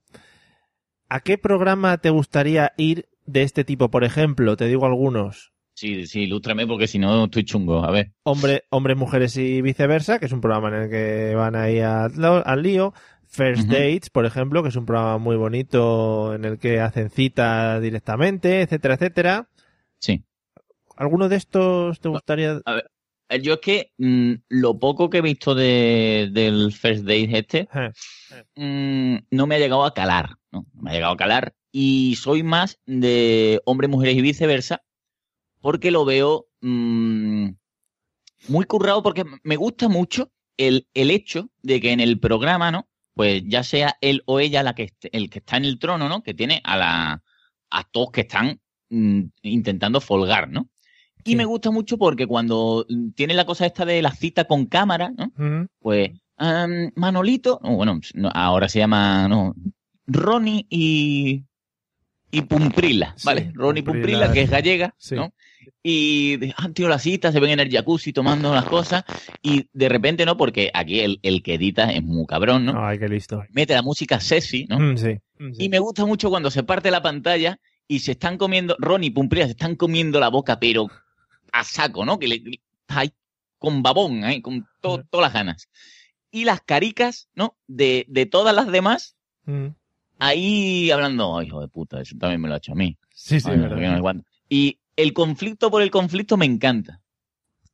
¿A qué programa te gustaría ir de este tipo? Por ejemplo, te digo algunos. Sí, sí, ilústrame porque si no estoy chungo. A ver. Hombre, hombres, mujeres y viceversa, que es un programa en el que van ahí al, lío. First. Dates, por ejemplo, que es un programa muy bonito en el que hacen citas directamente, etcétera, etcétera. Sí. ¿Alguno de estos te gustaría? Eh, Yo es que mm, lo poco que he visto de, del First Date este, Eh, mm, no me ha llegado a calar, ¿no? No Me ha llegado a calar. Y soy más de hombres, mujeres y viceversa, porque lo veo mm, muy currado, porque me gusta mucho el, el hecho de que en el programa, ¿no? Pues ya sea él o ella la que esté- el que está en el trono, ¿no? Que tiene a la a todos que están intentando folgar, ¿no? Y Sí. me gusta mucho porque cuando tiene la cosa esta de la cita con cámara, ¿no? Pues Manolito, no, bueno, no, ahora se llama no, Ronnie y y Pumprila, Sí, ¿vale? Ronnie Pumprila, Pumprila, que es gallega, sí. ¿no? Y han tenido la cita, se ven en el jacuzzi tomando las cosas y de repente, ¿no? Porque aquí el, el que edita es muy cabrón, ¿no? Ay, qué listo. Mete la música sexy, ¿no? Mm, sí. mm, sí. Y me gusta mucho cuando se parte la pantalla y se están comiendo, Ronnie y Pumprilla se están comiendo la boca, pero a saco, ¿no? Que le, ahí con babón, ¿eh? con to- todas las ganas. Y las caricas, ¿no? De, de todas las demás, Mm, ahí hablando, "Ay, hijo de puta, eso también me lo ha hecho a mí. Sí, sí, Ay, no sé verdad. qué, no sé cuánto". Y el conflicto por el conflicto me encanta.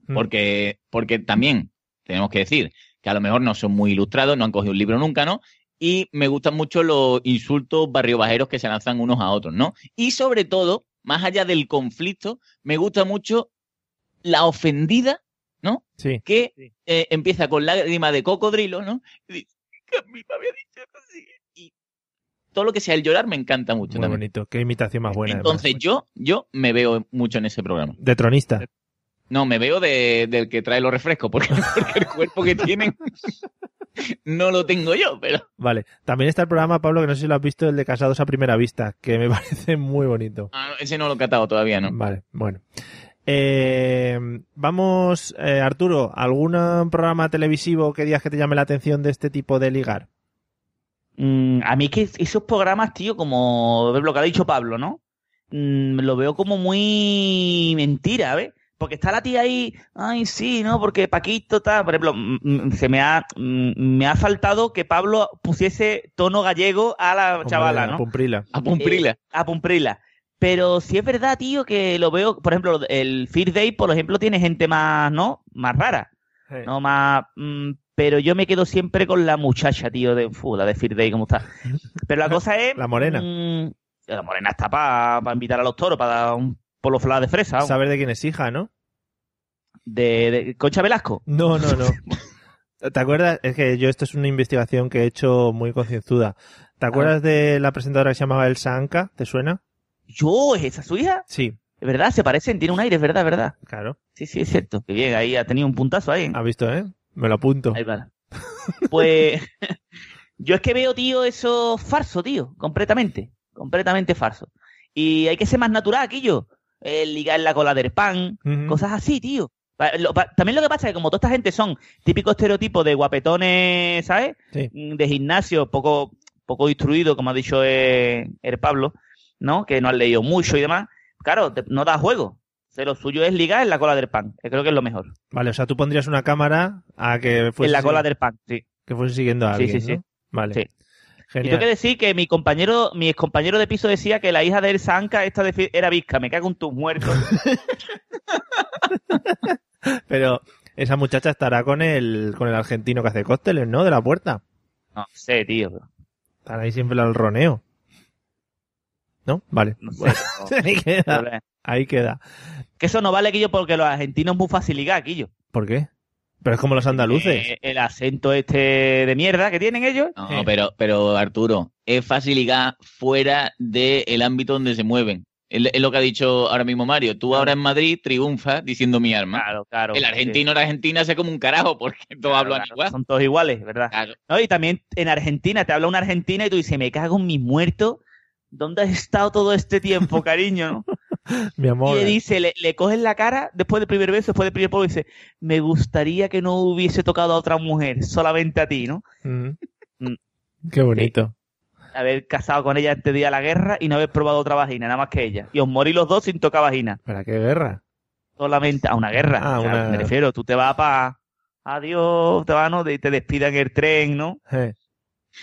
Mm. Porque, porque también tenemos que decir que a lo mejor no son muy ilustrados, no han cogido un libro nunca, ¿no? Y me gustan mucho los insultos barrio bajeros que se lanzan unos a otros, ¿no? Y sobre todo, más allá del conflicto, me gusta mucho la ofendida, ¿no? Sí. Que eh, empieza con lágrima de cocodrilo, ¿no? Y dice, que a mí me había dicho así. Y todo lo que sea el llorar me encanta mucho Muy también. bonito. Qué imitación más buena. Entonces además. yo, yo me veo mucho en ese programa. De tronista. No, me veo de, del que trae los refrescos, porque, porque el cuerpo que tienen no lo tengo yo, pero Vale. También está el programa, Pablo, que no sé si lo has visto, el de Casados a Primera Vista, que me parece muy bonito. ah, ese no lo he catado todavía, ¿no? Vale, bueno. Eh, vamos, eh, Arturo, ¿algún programa televisivo que digas que te llame la atención de este tipo de ligar? Mm, a mí que esos programas, tío, como lo que ha dicho Pablo, ¿no? Mm, lo veo como muy mentira, ¿ves? Porque está la tía ahí, ay, sí, ¿no? Porque Paquito está, por ejemplo, mm, mm, se me ha, me ha faltado que Pablo pusiese tono gallego a la Hombre, chavala, la ¿no? Pumprila. A Pumprila. Eh, a Pumprila. Pero sí es verdad, tío, que lo veo, por ejemplo, el Fear Day, por ejemplo, tiene gente más, ¿no? Más rara. No más. mm, pero yo me quedo siempre con la muchacha, tío, de fu, la de Fear Day, ¿cómo está? Pero la cosa es. La morena. mm, la morena está para invitar a los toros, para dar un polo de fresa. vamos. Saber de quién es hija, ¿no? De, de Concha Velasco. No, no, no. ¿Te acuerdas? Es que yo esto es una investigación que he hecho muy concienzuda. ¿Te acuerdas de la presentadora que se llamaba Elsa Anca? ¿Te suena? ¿Yo? ¿Es esa su hija? Sí. Es verdad, se parecen, tiene un aire, es verdad, verdad. Claro. Sí, sí, es cierto. Que bien, ahí ha tenido un puntazo ahí. ¿Has visto, eh? Me lo apunto. Ahí va. Pues yo es que veo, tío, eso falso, tío, completamente, completamente falso. Y hay que ser más natural, aquello. El ligar la cola del pan, cosas así, tío. También lo que pasa es que como toda esta gente son típicos estereotipos de guapetones, ¿sabes? Sí. Mm, De gimnasio, poco, poco instruido, como ha dicho eh, el Pablo, ¿no? Que no han leído mucho y demás. Claro, te- no da juego. O sea, lo suyo es ligar en la cola del pan, que creo que es lo mejor. Vale, o sea, tú pondrías una cámara a que fuese, en la cola del pan, sí. que fuese siguiendo a Sí, alguien, sí, sí. ¿no? Vale. Sí. Y tengo que decir que mi compañero, mi ex compañero de piso decía que la hija de Elsa Anca esta de era visca. Me cago en tus muertos. Pero esa muchacha estará con el, con el argentino que hace cócteles, ¿no? De la puerta. No sé, tío. Están ahí siempre al roneo. ¿No? Vale. No sé. no. ahí queda. Ahí queda. que eso no vale, Quillo, porque los argentinos es muy fácil ligar, Quillo. ¿Por qué? Pero es como los andaluces. Eh, el acento este de mierda que tienen ellos. No, pero, pero Arturo, es fácil ligar fuera del ámbito donde se mueven. Es, lo que ha dicho ahora mismo Mario. Tú ahora en Madrid triunfas diciendo mi arma. Claro, claro. El argentino en Argentina se como un carajo porque todos Claro, hablan claro, igual. Son todos iguales, ¿verdad? Claro. No, y también en Argentina, te habla una argentina y tú dices, me cago en mis muertos. ¿Dónde has estado todo este tiempo, cariño? no? Mi amor. Y le dice, le, le coges la cara después del primer beso, después del primer polvo, y dice, me gustaría que no hubiese tocado a otra mujer, solamente a ti, ¿no? Ujú. Mm. Qué bonito. Haber casado con ella antes de ir a la guerra y no haber probado otra vagina, nada más que ella. Y os morís los dos sin tocar vagina. ¿Para qué guerra? Solamente a una guerra. Ah, O sea, una- Me refiero, tú te vas para... Adiós, te vas, ¿no? Y te despidan el tren, ¿no? Eh,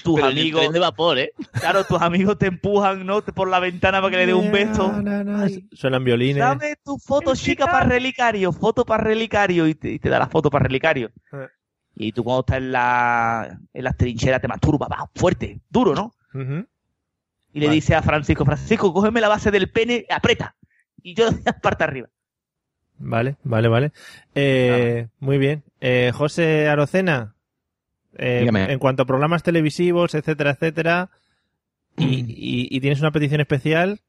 Tus Pero amigos... tren de vapor, ¿eh? Claro, tus amigos te empujan, ¿no? Por la ventana para que le dé un beso. Na. Ay. Suenan violines. Dame tu foto chica para relicario, foto para relicario, y te, y te da la foto para relicario. Eh. Y tú cuando estás en la, en las trincheras te masturbas, va, fuerte, duro, ¿no? Y le Vale. dice a Francisco, Francisco, cógeme la base del pene, aprieta. Y yo parte arriba. Vale, vale, vale. Eh, Muy bien. Eh, José Arocena, eh, en cuanto a programas televisivos, etcétera, etcétera, y, y- y tienes una petición especial,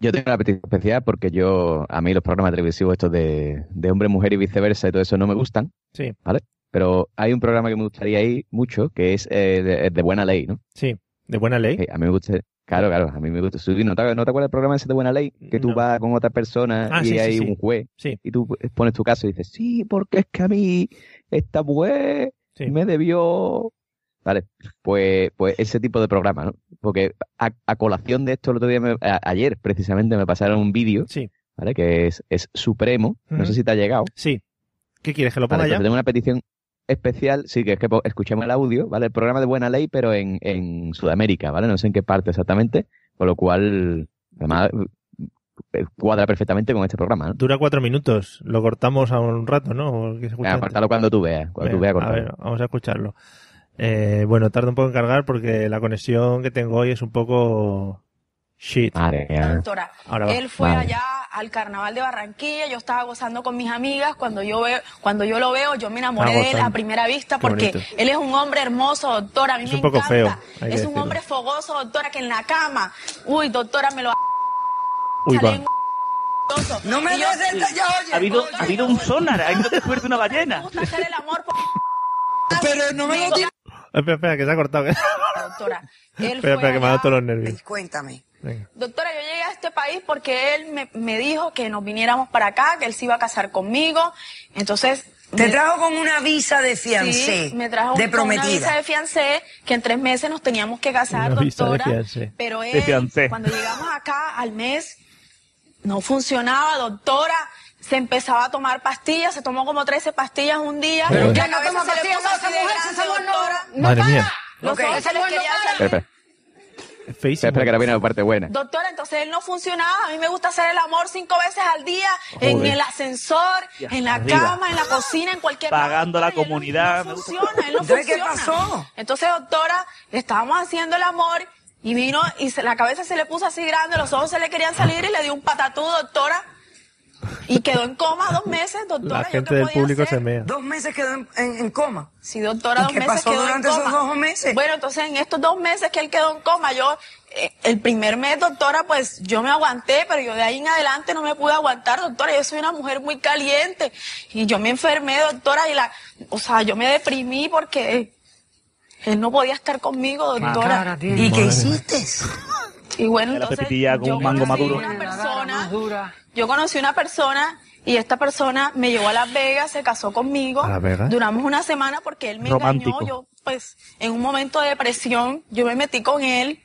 Yo tengo una petición especial porque yo, a mí los programas televisivos estos de, de hombre, mujer y viceversa y todo eso no me gustan, sí, pero hay un programa que me gustaría ir mucho que es eh, de, de Buena Ley, ¿no? sí, de buena ley. Eh, a mí me gusta, claro, claro, a mí me gusta. ¿No te, ¿no te acuerdas del programa ese de Buena Ley? Que tú No. vas con otra persona Ah, y sí, hay sí. un juez Sí, y tú pones tu caso y dices, sí, porque es que a mí esta mujer sí. me debió... Vale, pues, pues ese tipo de programa, ¿no? Porque a, a colación de esto, el otro día, me- a- ayer precisamente me pasaron un vídeo, Sí, ¿vale? Que es, es supremo, no sé si te ha llegado. sí. ¿Qué quieres? ¿Que lo Vale, ponga entonces ya? tengo una petición especial, sí, que es que escuchemos el audio, ¿vale? El programa de Buena Ley, pero en, en Sudamérica, ¿vale? No sé en qué parte exactamente, con lo cual, además, cuadra perfectamente con este programa, ¿no? Dura cuatro minutos. Lo cortamos a un rato, ¿no? ¿O qué se escucha Venga, antes? córtalo cuando tú veas, cuando tú Venga, veas, a ver, vamos a escucharlo. Eh, bueno, tarda un poco en cargar porque la conexión que tengo hoy es un poco shit. Madre mía. doctora. Él fue allá al carnaval de Barranquilla, yo estaba gozando con mis amigas, cuando yo veo, cuando yo lo veo, yo me enamoré de él a primera vista Qué porque bonito. él es un hombre hermoso, doctora, a mí Es me un poco encanta. feo, es un decirlo. hombre fogoso, doctora, que en la cama, uy, doctora, me lo Uy, va. No me des el ya, oye. Ha habido, oye, ha habido un sonar, ha descubierto una Me ballena. gusta hacer el amor por Pero no me lo digas. Espera, espera, que se ha cortado. doctora. Él espera, que me ha dado todos los nervios. Cuéntame. Venga. Doctora, yo llegué a este país porque él me, me dijo que nos viniéramos para acá, que él se iba a casar conmigo. Entonces. Te me- trajo con una visa de fiancé. Sí, me trajo de con una visa prometida. de fiancé que en tres meses nos teníamos que casar, Una visa de doctora. fiancé. Pero De él, fiancé. cuando llegamos acá al mes, no funcionaba, doctora. Se empezaba a tomar pastillas, se tomó como 13 pastillas un día. Pero ¿qué no toma pastillas? esa mujer, esa mujer no- doctora. Madre mía. Los Ok. ojos se les querían salir. Espera, espera, Es feísimo. espera, espera, que ahora viene la parte buena. Doctora, entonces él no funcionaba. A mí me gusta hacer el amor cinco veces al día, en Joder. el ascensor, Ya, en la arriba. cama, en la cocina, en cualquier Pagando lado, la y él no- comunidad, funciona, él no Entonces, ¿qué funciona. pasó? Entonces, doctora, le estábamos haciendo el amor y vino y se- la cabeza se le puso así grande, los ojos se le querían salir y le dio un patatú, doctora. Y quedó en coma dos meses, doctora. La ¿yo gente del público hacer? se mea. Dos meses quedó en, en- en coma. Sí, doctora, ¿Y dos qué meses pasó quedó durante en esos coma. dos meses? Bueno, entonces en estos dos meses que él quedó en coma, yo, eh, el primer mes, doctora, pues yo me aguanté, pero yo de ahí en adelante no me pude aguantar, doctora. Yo soy una mujer muy caliente y yo me enfermé, doctora, y la, o sea, yo me deprimí porque él no podía estar conmigo, doctora. ¿Y qué hiciste? Y bueno, entonces con yo un mango conocí maduro. una persona, yo conocí una persona y esta persona me llevó a Las Vegas, se casó conmigo. ¿A Las Vegas? Duramos una semana porque él me Romántico. engañó. Yo, pues, en un momento de depresión, yo me metí con él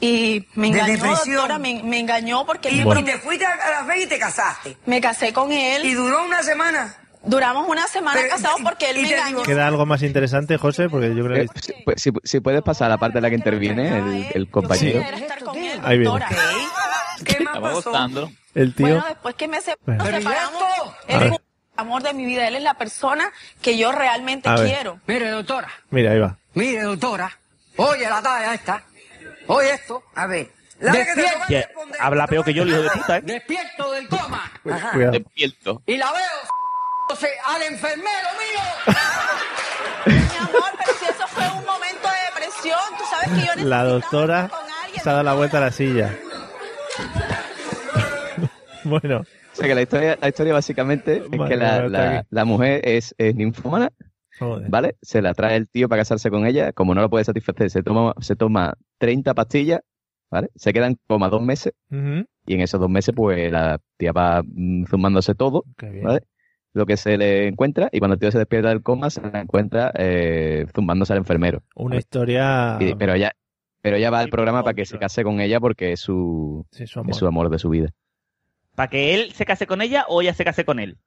y me ¿De engañó, depresión? doctora, me, me engañó porque él Y, me y te fuiste a Las Vegas y te casaste. me casé con Y él. duró una semana. Duramos una semana Pero- casados porque él me engañó. ¿Queda algo más interesante, José? Porque yo creo Eh, que... si, pues, si- si puedes pasar a la parte en la que interviene el, el compañero. Yo quería estar con él, Ahí viene. doctora. ¿Qué más Estaba pasó? gozando. El tío... Bueno, después que me se- Bueno. nos Pero ¿y separamos, el amor de mi vida, él es la persona que yo realmente A ver. quiero. Mire, doctora, Mira, ahí va. mire, doctora. Oye la talla esta. Oye esto. A ver. La que te responder, habla peor que yo, el hijo de puta, ¿eh? Despierto del coma. Ajá. Despierto. Y la veo al enfermero mío. Mi amor, pero si eso fue un momento de depresión, tú sabes que yo necesitaba La doctora se ha dado la vuelta a la silla. bueno, O sea que la historia, la historia básicamente es Madre que la, la- mujer es, es ninfómana, joder. ¿vale? Se la trae el tío para casarse con ella, como no la puede satisfacer, se toma, se toma 30 pastillas, ¿vale? Se quedan como dos meses, y en esos dos meses, pues la tía va mm, zumbándose todo. ¿vale? Lo que se le encuentra, y cuando el tío se despierta del coma, se la encuentra eh, zumbándose al enfermero. Una historia... Y- pero ya, pero ya va al programa para que se case con ella porque es su, Sí, su amor. es su amor de su vida. ¿Para que él se case con ella o ella se case con él?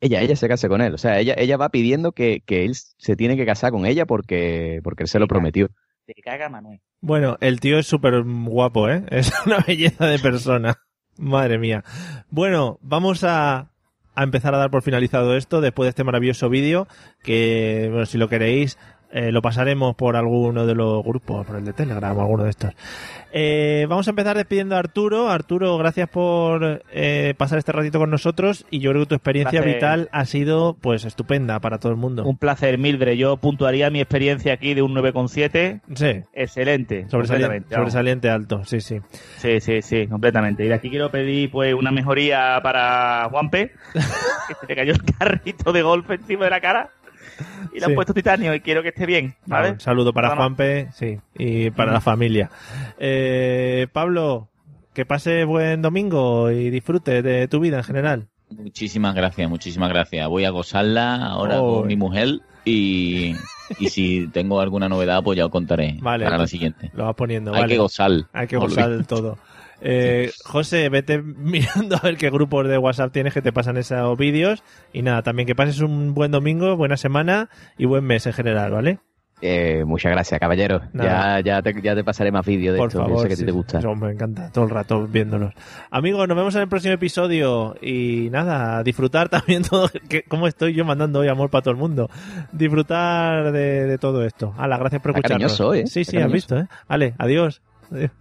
Ella, ella se case con él. O sea, ella, ella va pidiendo que, que él se tiene que casar con ella porque, porque él se lo prometió. Te caga Manuel. Bueno, el tío es súper guapo, ¿eh? Es una belleza de persona. Madre mía. Bueno, vamos a, a empezar a dar por finalizado esto después de este maravilloso vídeo que, bueno, si lo queréis, eh, lo pasaremos por alguno de los grupos, por el de Telegram o alguno de estos. Eh, vamos a empezar despidiendo a Arturo. Arturo, gracias por eh, pasar este ratito con nosotros y yo creo que tu experiencia Placer. vital ha sido pues estupenda para todo el mundo. Un placer, Mildred. Yo puntuaría mi experiencia aquí de un 9,7. Sí, Excelente. sobresaliente, sobresaliente alto, sí, sí. Sí, sí, sí, completamente. Y de aquí quiero pedir pues una mejoría para Juanpe, que se le cayó el carrito de golf encima de la cara y le Sí. han puesto titanio y quiero que esté bien, ¿vale? Un saludo para Nada más. Juanpe, sí, y para la familia. Eh, Pablo, que pase buen domingo y disfrute de tu vida en general. Muchísimas gracias, muchísimas gracias. Voy a gozarla ahora Oh. con mi mujer y, y si tengo alguna novedad, pues ya os contaré Vale. para la siguiente. Lo vas poniendo, Hay vale. que gozar. Hay que gozar del todo. Eh, José, vete mirando a ver qué grupos de WhatsApp tienes que te pasan esos vídeos. Y nada, también que pases un buen domingo, buena semana y buen mes en general, ¿vale? Eh, muchas gracias, caballero. Nada. Ya, ya, te, ya te pasaré más vídeos de Por esto, favor, sé que sí, te gusta. Eso me encanta, todo el rato viéndolos. Amigos, nos vemos en el próximo episodio y nada, disfrutar también todo, que, cómo estoy yo mandando hoy amor para todo el mundo. Disfrutar de, de todo esto. Hala, gracias por Está escucharnos. cariñoso, ¿eh? Sí, Está sí, has cariñoso. visto, ¿eh? Vale, adiós. Adiós.